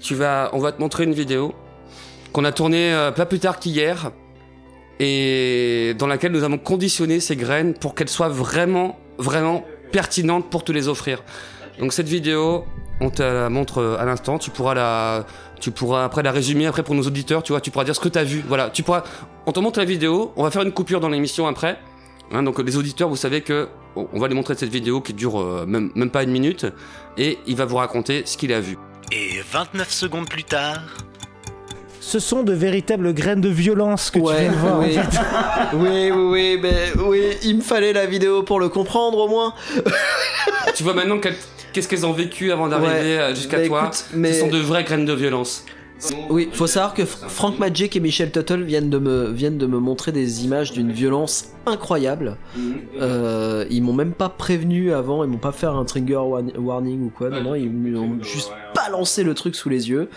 tu vas, on va te montrer une vidéo qu'on a tournée euh, pas plus tard qu'hier et dans laquelle nous avons conditionné ces graines pour qu'elles soient vraiment, vraiment pertinentes pour te les offrir. Donc cette vidéo, on te la montre euh, à l'instant. Tu pourras la, tu pourras après la résumer après pour nos auditeurs. Tu vois, tu pourras dire ce que tu as vu. Voilà, tu pourras. On te montre la vidéo. On va faire une coupure dans l'émission après. Hein, donc les auditeurs, vous savez que on on va les montrer cette vidéo qui dure euh, même, même pas une minute et il va vous raconter ce qu'il a vu. Et 29 secondes plus tard. Ce sont de véritables graines de violence que tu viens de voir. en oui. fait. oui, oui, oui, mais oui, il me fallait la vidéo pour le comprendre au moins. tu vois maintenant quel- qu'est-ce qu'elles ont vécu avant d'arriver Ouais. euh, jusqu'à Bah, toi. écoute, mais- Ce sont de vraies graines de violence. Oui, faut savoir que Frank Magic et Michel Tuttle viennent de me, viennent de me montrer des images d'une violence incroyable. Euh, ils m'ont même pas prévenu avant, ils m'ont pas fait un trigger warning ou quoi. Non, non, ils m'ont juste balancé le truc sous les yeux.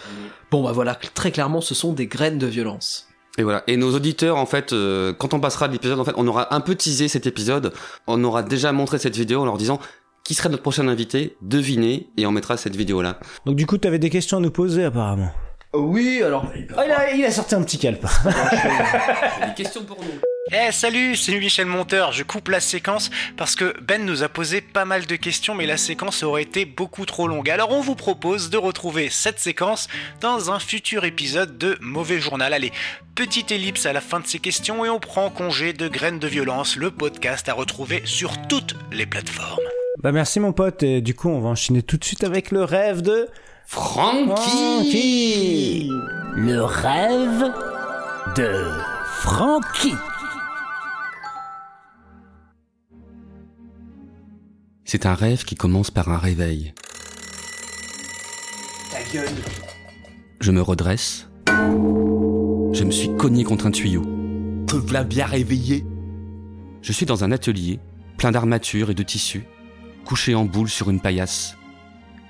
Bon, bah voilà, très clairement, ce sont des graines de violence. Et voilà. Et nos auditeurs, en fait, euh, quand on passera de l'épisode, en fait, on aura un peu teasé cet épisode. On aura déjà montré cette vidéo en leur disant qui serait notre prochain invité? Devinez et on mettra cette vidéo là. Donc du coup, tu avais des questions à nous poser apparemment. Oui, alors. Ah, il, a, il a sorti un petit calepin. Des questions pour nous. Eh salut, c'est Michel Monteur, je coupe la séquence parce que Ben nous a posé pas mal de questions mais la séquence aurait été beaucoup trop longue. Alors on vous propose de retrouver cette séquence dans un futur épisode de Mauvais Journal. Allez, petite ellipse à la fin de ces questions et on prend congé de Graines de Violence, le podcast à retrouver sur toutes les plateformes. Bah merci mon pote, et du coup on va enchaîner tout de suite avec le rêve de... Francky Le rêve de Francky. C'est un rêve qui commence par un réveil. Ta gueule. Je me redresse. Je me suis cogné contre un tuyau. Te v'là bien réveillé. Je suis dans un atelier, plein d'armatures et de tissus, couché en boule sur une paillasse.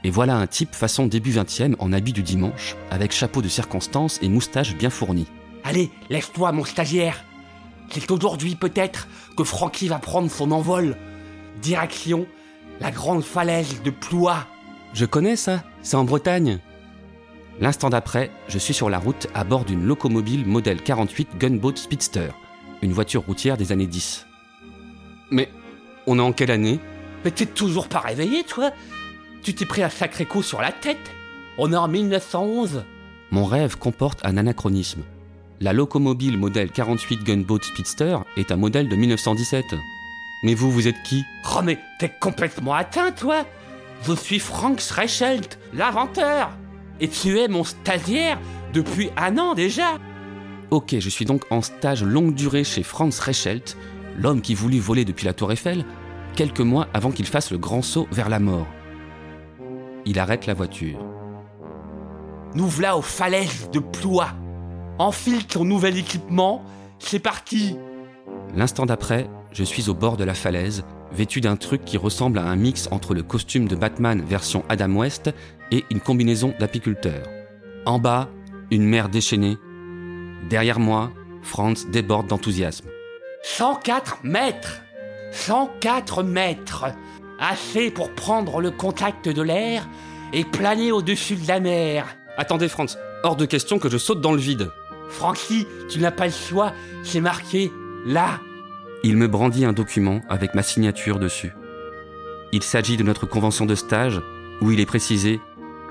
Et voilà un type façon début 20e en habit du dimanche, avec chapeau de circonstance et moustache bien fournie. Allez, lève-toi, mon stagiaire. C'est aujourd'hui peut-être que Francky va prendre son envol. Direction la grande falaise de Ploie. Je connais ça, c'est en Bretagne. L'instant d'après, je suis sur la route à bord d'une locomobile modèle 48 Gunboat Speedster, une voiture routière des années 10. Mais on est en quelle année? Mais t'es toujours pas réveillé, toi Tu t'es pris un sacré coup sur la tête. On est en 1911. Mon rêve comporte un anachronisme. La locomobile modèle 48 Gunboat Speedster est un modèle de 1917. Mais vous, vous êtes qui? Oh mais t'es complètement atteint, toi Je suis Frank Schreichelt, l'inventeur Et tu es mon stagiaire depuis un an déjà Ok, je suis donc en stage longue durée chez Franz Reichelt, l'homme qui voulut voler depuis la tour Eiffel, quelques mois avant qu'il fasse le grand saut vers la mort. Il arrête la voiture. Nous voilà aux falaises de Ploie. Enfile ton nouvel équipement, c'est parti L'instant d'après, je suis au bord de la falaise, vêtu d'un truc qui ressemble à un mix entre le costume de Batman version Adam West et une combinaison d'apiculteur. En bas, une mer déchaînée. Derrière moi, Franz déborde d'enthousiasme. 104 mètres 104 mètres Assez pour prendre le contact de l'air et planer au-dessus de la mer. Attendez Franz, hors de question que je saute dans le vide. Francky, tu n'as pas le choix, c'est marqué là. Il me brandit un document avec ma signature dessus. Il s'agit de notre convention de stage où il est précisé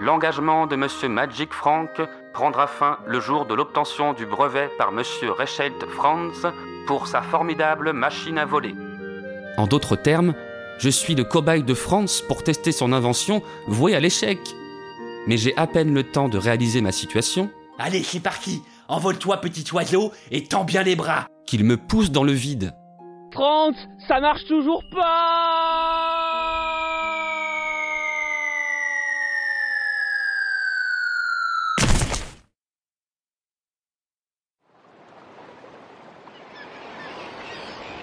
L'engagement de Monsieur Magic Frank prendra fin le jour de l'obtention du brevet par Monsieur Reichelt Franz pour sa formidable machine à voler. En d'autres termes, je suis le cobaye de France pour tester son invention vouée à l'échec. Mais j'ai à peine le temps de réaliser ma situation. Allez, c'est parti Envole-toi, petit oiseau, et tends bien les bras Qu'il me pousse dans le vide. France, ça marche toujours pas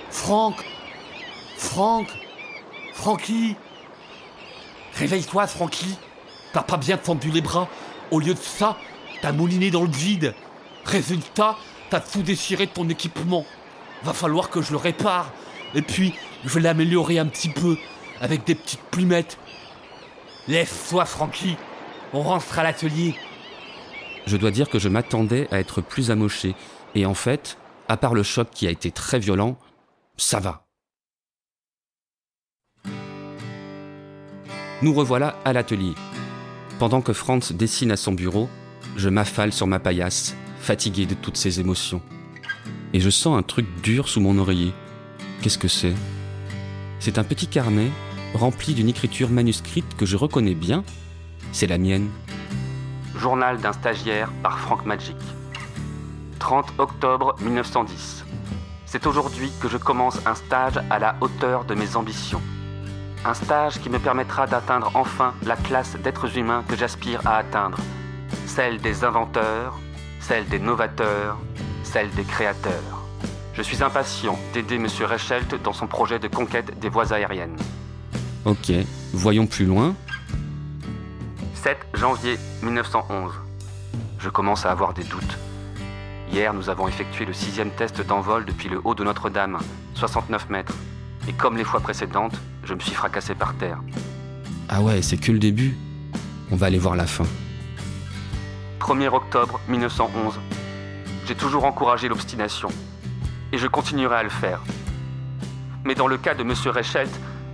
Franck, Franck Francky Réveille-toi, Francky T'as pas bien tendu les bras. Au lieu de ça, t'as mouliné dans le vide. Résultat, t'as tout déchiré de ton équipement. Va falloir que je le répare. Et puis, je vais l'améliorer un petit peu, avec des petites plumettes. Laisse-toi, Francky. On rentre à l'atelier. Je dois dire que je m'attendais à être plus amoché. Et en fait, à part le choc qui a été très violent, ça va. Nous revoilà à l'atelier. Pendant que Franz dessine à son bureau, je m'affale sur ma paillasse, fatigué de toutes ces émotions. Et je sens un truc dur sous mon oreiller. Qu'est-ce que c'est? C'est un petit carnet rempli d'une écriture manuscrite que je reconnais bien. C'est la mienne. Journal d'un stagiaire par Frank Magic. 30 octobre 1910. C'est aujourd'hui que je commence un stage à la hauteur de mes ambitions. Un stage qui me permettra d'atteindre enfin la classe d'êtres humains que j'aspire à atteindre. Celle des inventeurs, celle des novateurs, celle des créateurs. Je suis impatient d'aider M. Reichelt dans son projet de conquête des voies aériennes. Ok, voyons plus loin. 7 janvier 1911. Je commence à avoir des doutes. Hier, nous avons effectué le sixième test d'envol depuis le haut de Notre-Dame, 69 mètres. Et comme les fois précédentes, je me suis fracassé par terre. Ah ouais, c'est que le début. On va aller voir la fin. 1er octobre 1911. J'ai toujours encouragé l'obstination. Et je continuerai à le faire. Mais dans le cas de M. Reichelt,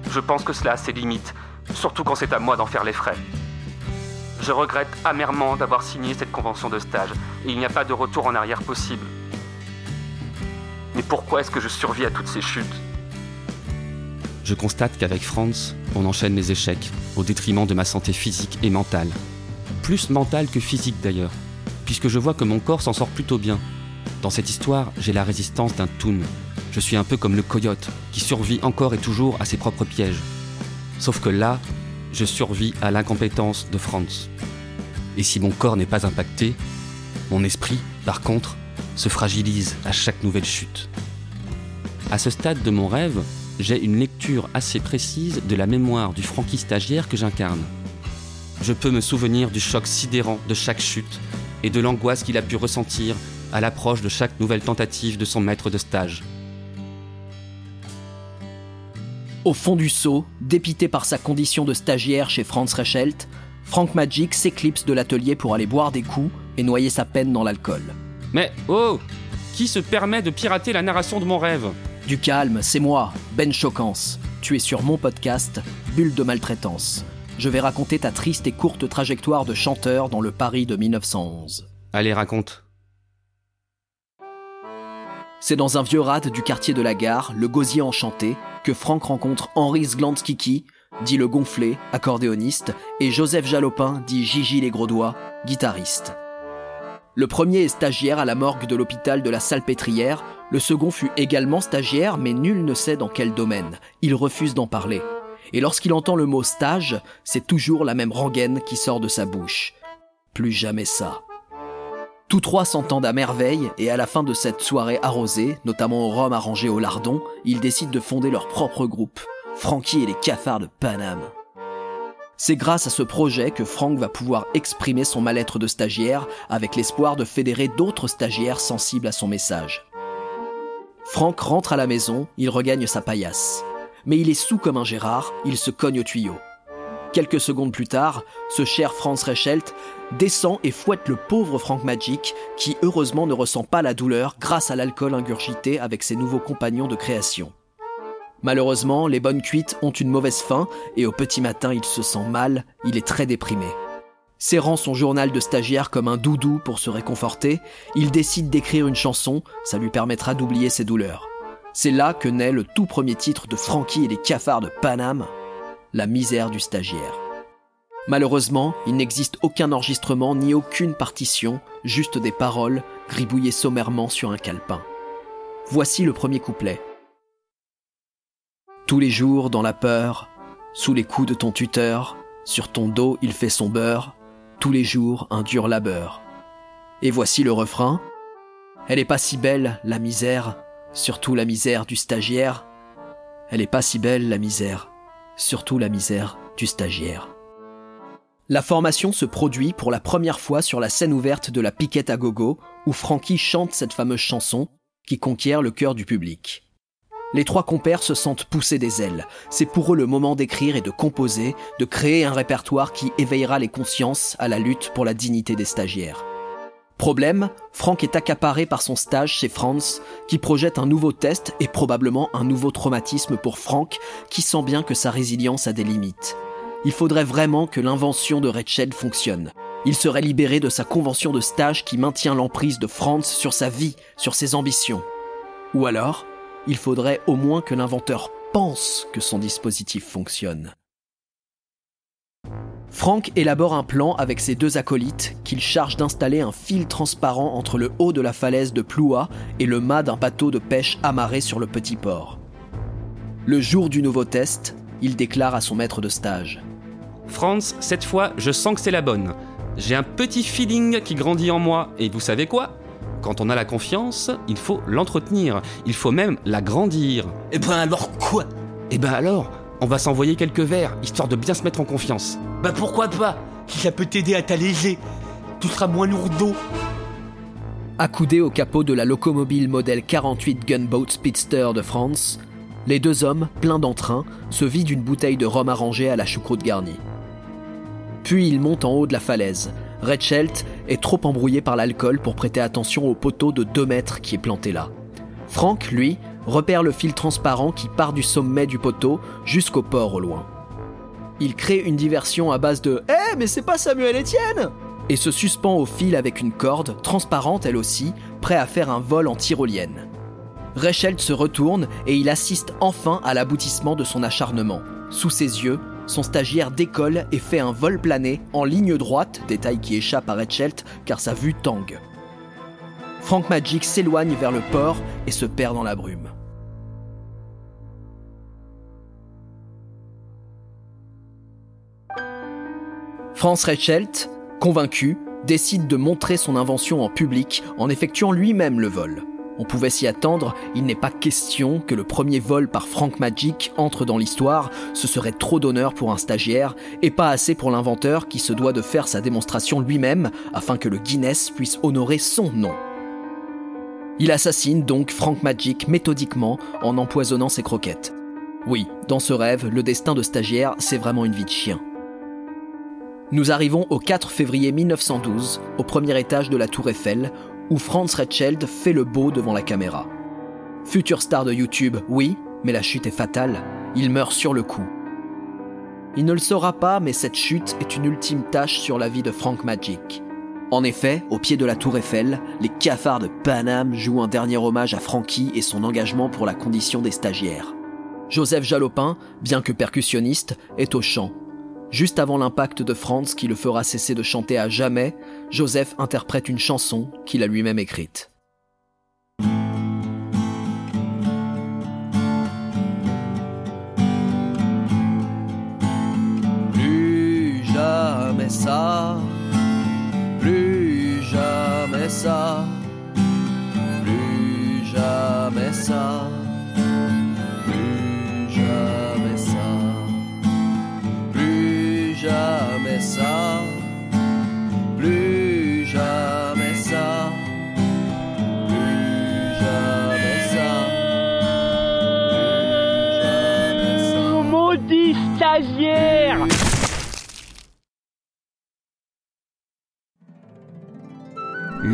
je pense que cela a ses limites, surtout quand c'est à moi d'en faire les frais. Je regrette amèrement d'avoir signé cette convention de stage, et il n'y a pas de retour en arrière possible. Mais pourquoi est-ce que je survis à toutes ces chutes? Je constate qu'avec Franz, on enchaîne les échecs, au détriment de ma santé physique et mentale. Plus mentale que physique d'ailleurs, puisque je vois que mon corps s'en sort plutôt bien. Dans cette histoire, j'ai la résistance d'un toon. Je suis un peu comme le coyote, qui survit encore et toujours à ses propres pièges. Sauf que là, je survis à l'incompétence de Franz. Et si mon corps n'est pas impacté, mon esprit, par contre, se fragilise à chaque nouvelle chute. À ce stade de mon rêve, j'ai une lecture assez précise de la mémoire du Francky stagiaire que j'incarne. Je peux me souvenir du choc sidérant de chaque chute et de l'angoisse qu'il a pu ressentir à l'approche de chaque nouvelle tentative de son maître de stage. Au fond du seau, dépité par sa condition de stagiaire chez Franz Reichelt, Frank Magic s'éclipse de l'atelier pour aller boire des coups et noyer sa peine dans l'alcool. Mais oh Qui se permet de pirater la narration de mon rêve? Du calme, c'est moi, Ben Chocance. Tu es sur mon podcast, Bulle de maltraitance. Je vais raconter ta triste et courte trajectoire de chanteur dans le Paris de 1911. Allez, raconte. C'est dans un vieux rade du quartier de la gare, le Gosier Enchanté, que Franck rencontre Henri Zglandskiki, dit le gonflé, accordéoniste, et Joseph Jalopin, dit Gigi les gros doigts, guitariste. Le premier est stagiaire à la morgue de l'hôpital de la Salpêtrière, le second fut également stagiaire, mais nul ne sait dans quel domaine. Il refuse d'en parler. Et lorsqu'il entend le mot stage, c'est toujours la même rengaine qui sort de sa bouche. Plus jamais ça. Tous trois s'entendent à merveille et à la fin de cette soirée arrosée, notamment au rhum arrangé au lardon, ils décident de fonder leur propre groupe, Frankie et les cafards de Paname. C'est grâce à ce projet que Frank va pouvoir exprimer son mal-être de stagiaire avec l'espoir de fédérer d'autres stagiaires sensibles à son message. Frank rentre à la maison, il regagne sa paillasse. Mais il est sous comme un Gérard, il se cogne au tuyau. Quelques secondes plus tard, ce cher Franz Reichelt descend et fouette le pauvre Frank Magic, qui heureusement ne ressent pas la douleur grâce à l'alcool ingurgité avec ses nouveaux compagnons de création. Malheureusement, les bonnes cuites ont une mauvaise fin et au petit matin il se sent mal, il est très déprimé. Serrant son journal de stagiaire comme un doudou pour se réconforter, il décide d'écrire une chanson, ça lui permettra d'oublier ses douleurs. C'est là que naît le tout premier titre de Frankie et les cafards de Paname, La misère du stagiaire. Malheureusement, il n'existe aucun enregistrement ni aucune partition, juste des paroles gribouillées sommairement sur un calepin. Voici le premier couplet. Tous les jours dans la peur, sous les coups de ton tuteur, sur ton dos il fait son beurre, tous les jours un dur labeur. Et voici le refrain. Elle est pas si belle, la misère, surtout la misère du stagiaire. elle est pas si belle la misère, surtout la misère du stagiaire. La formation se produit pour la première fois sur la scène ouverte de la Piquette à Gogo, où Frankie chante cette fameuse chanson qui conquiert le cœur du public. Les trois compères se sentent pousser des ailes. C'est pour eux le moment d'écrire et de composer, de créer un répertoire qui éveillera les consciences à la lutte pour la dignité des stagiaires. Problème, Franck est accaparé par son stage chez Franz, qui projette un nouveau test et probablement un nouveau traumatisme pour Franck, qui sent bien que sa résilience a des limites. Il faudrait vraiment que l'invention de Rachel fonctionne. Il serait libéré de sa convention de stage qui maintient l'emprise de Franz sur sa vie, sur ses ambitions. Ou alors, il faudrait au moins que l'inventeur pense que son dispositif fonctionne. Frank élabore un plan avec ses deux acolytes qu'il charge d'installer un fil transparent entre le haut de la falaise de Ploua et le mât d'un bateau de pêche amarré sur le petit port. Le jour du nouveau test, il déclare à son maître de stage Franz, cette fois, je sens que c'est la bonne. J'ai un petit feeling qui grandit en moi, et vous savez quoi? Quand on a la confiance, il faut l'entretenir, il faut même la grandir. Eh ben alors quoi? Eh ben alors, on va s'envoyer quelques verres, histoire de bien se mettre en confiance. Bah pourquoi pas? Si ça peut t'aider à t'alléger, tout sera moins lourdeau. Accoudés au capot de la locomobile modèle 48 Gunboat Speedster de France, les deux hommes, pleins d'entrain, se vident une bouteille de rhum arrangée à la choucroute garnie. Puis ils montent en haut de la falaise. Est trop embrouillé par l'alcool pour prêter attention au poteau de 2 mètres qui est planté là. Frank, lui, repère le fil transparent qui part du sommet du poteau jusqu'au port au loin. Il crée une diversion à base de Eh, mais c'est pas Samuel Etienne et se suspend au fil avec une corde, transparente elle aussi, prêt à faire un vol en tyrolienne. Rechelt se retourne et il assiste enfin à l'aboutissement de son acharnement. Sous ses yeux, son stagiaire décolle et fait un vol plané en ligne droite, détail qui échappe à Rechelt car sa vue tangue. Frank Magic s'éloigne vers le port et se perd dans la brume. Franz Rechelt, convaincu, décide de montrer son invention en public en effectuant lui-même le vol. On pouvait s'y attendre, il n'est pas question que le premier vol par Frank Magic entre dans l'histoire, ce serait trop d'honneur pour un stagiaire et pas assez pour l'inventeur qui se doit de faire sa démonstration lui-même afin que le Guinness puisse honorer son nom. Il assassine donc Frank Magic méthodiquement en empoisonnant ses croquettes. Oui, dans ce rêve, le destin de stagiaire, c'est vraiment une vie de chien. Nous arrivons au 4 février 1912, au premier étage de la Tour Eiffel, où Franz Recheld fait le beau devant la caméra. Future star de YouTube, oui, mais la chute est fatale, il meurt sur le coup. Il ne le saura pas, mais cette chute est une ultime tâche sur la vie de Frank Magic. En effet, au pied de la tour Eiffel, les cafards de Paname jouent un dernier hommage à Frankie et son engagement pour la condition des stagiaires. Joseph Jalopin, bien que percussionniste, est au chant. Juste avant l'impact de Franz qui le fera cesser de chanter à jamais, Joseph interprète une chanson qu'il a lui-même écrite. Plus jamais ça, plus jamais ça, plus jamais ça,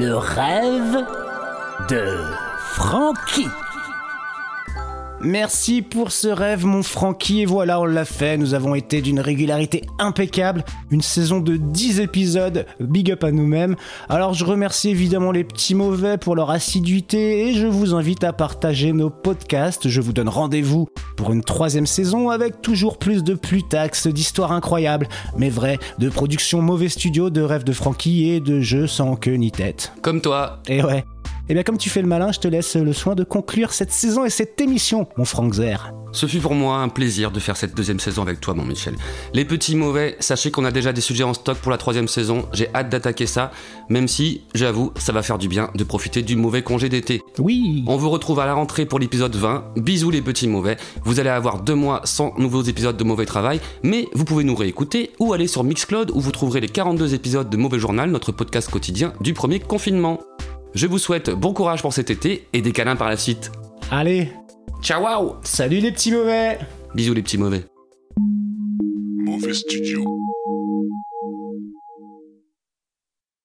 Le rêve de Frankie. Merci pour ce rêve, mon Francky. Et voilà, on l'a fait. Nous avons été d'une régularité impeccable. Une saison de 10 épisodes. Big up à nous-mêmes. Alors, je remercie évidemment les petits mauvais pour leur assiduité et je vous invite à partager nos podcasts. Je vous donne rendez-vous pour une troisième saison avec toujours plus de plutax, d'histoires incroyables, mais vraies, de productions mauvais studio, de rêves de Francky et de jeux sans queue ni tête. Comme toi. Et ouais. Et bien comme tu fais le malin, je te laisse le soin de conclure cette saison et cette émission, mon Frank Zer. Ce fut pour moi un plaisir de faire cette deuxième saison avec toi, mon Michel. Les petits mauvais, sachez qu'on a déjà des sujets en stock pour la troisième saison. J'ai hâte d'attaquer ça, même si, j'avoue, ça va faire du bien de profiter du mauvais congé d'été. Oui. On vous retrouve à la rentrée pour l'épisode 20. Bisous les petits mauvais. Vous allez avoir deux mois sans nouveaux épisodes de Mauvais Travail, mais vous pouvez nous réécouter ou aller sur Mixcloud où vous trouverez les 42 épisodes de Mauvais Journal, notre podcast quotidien du premier confinement. Je vous souhaite bon courage pour cet été et des câlins par la suite. Allez, Ciao wow salut les petits mauvais Bisous les petits mauvais. Mauvais studio.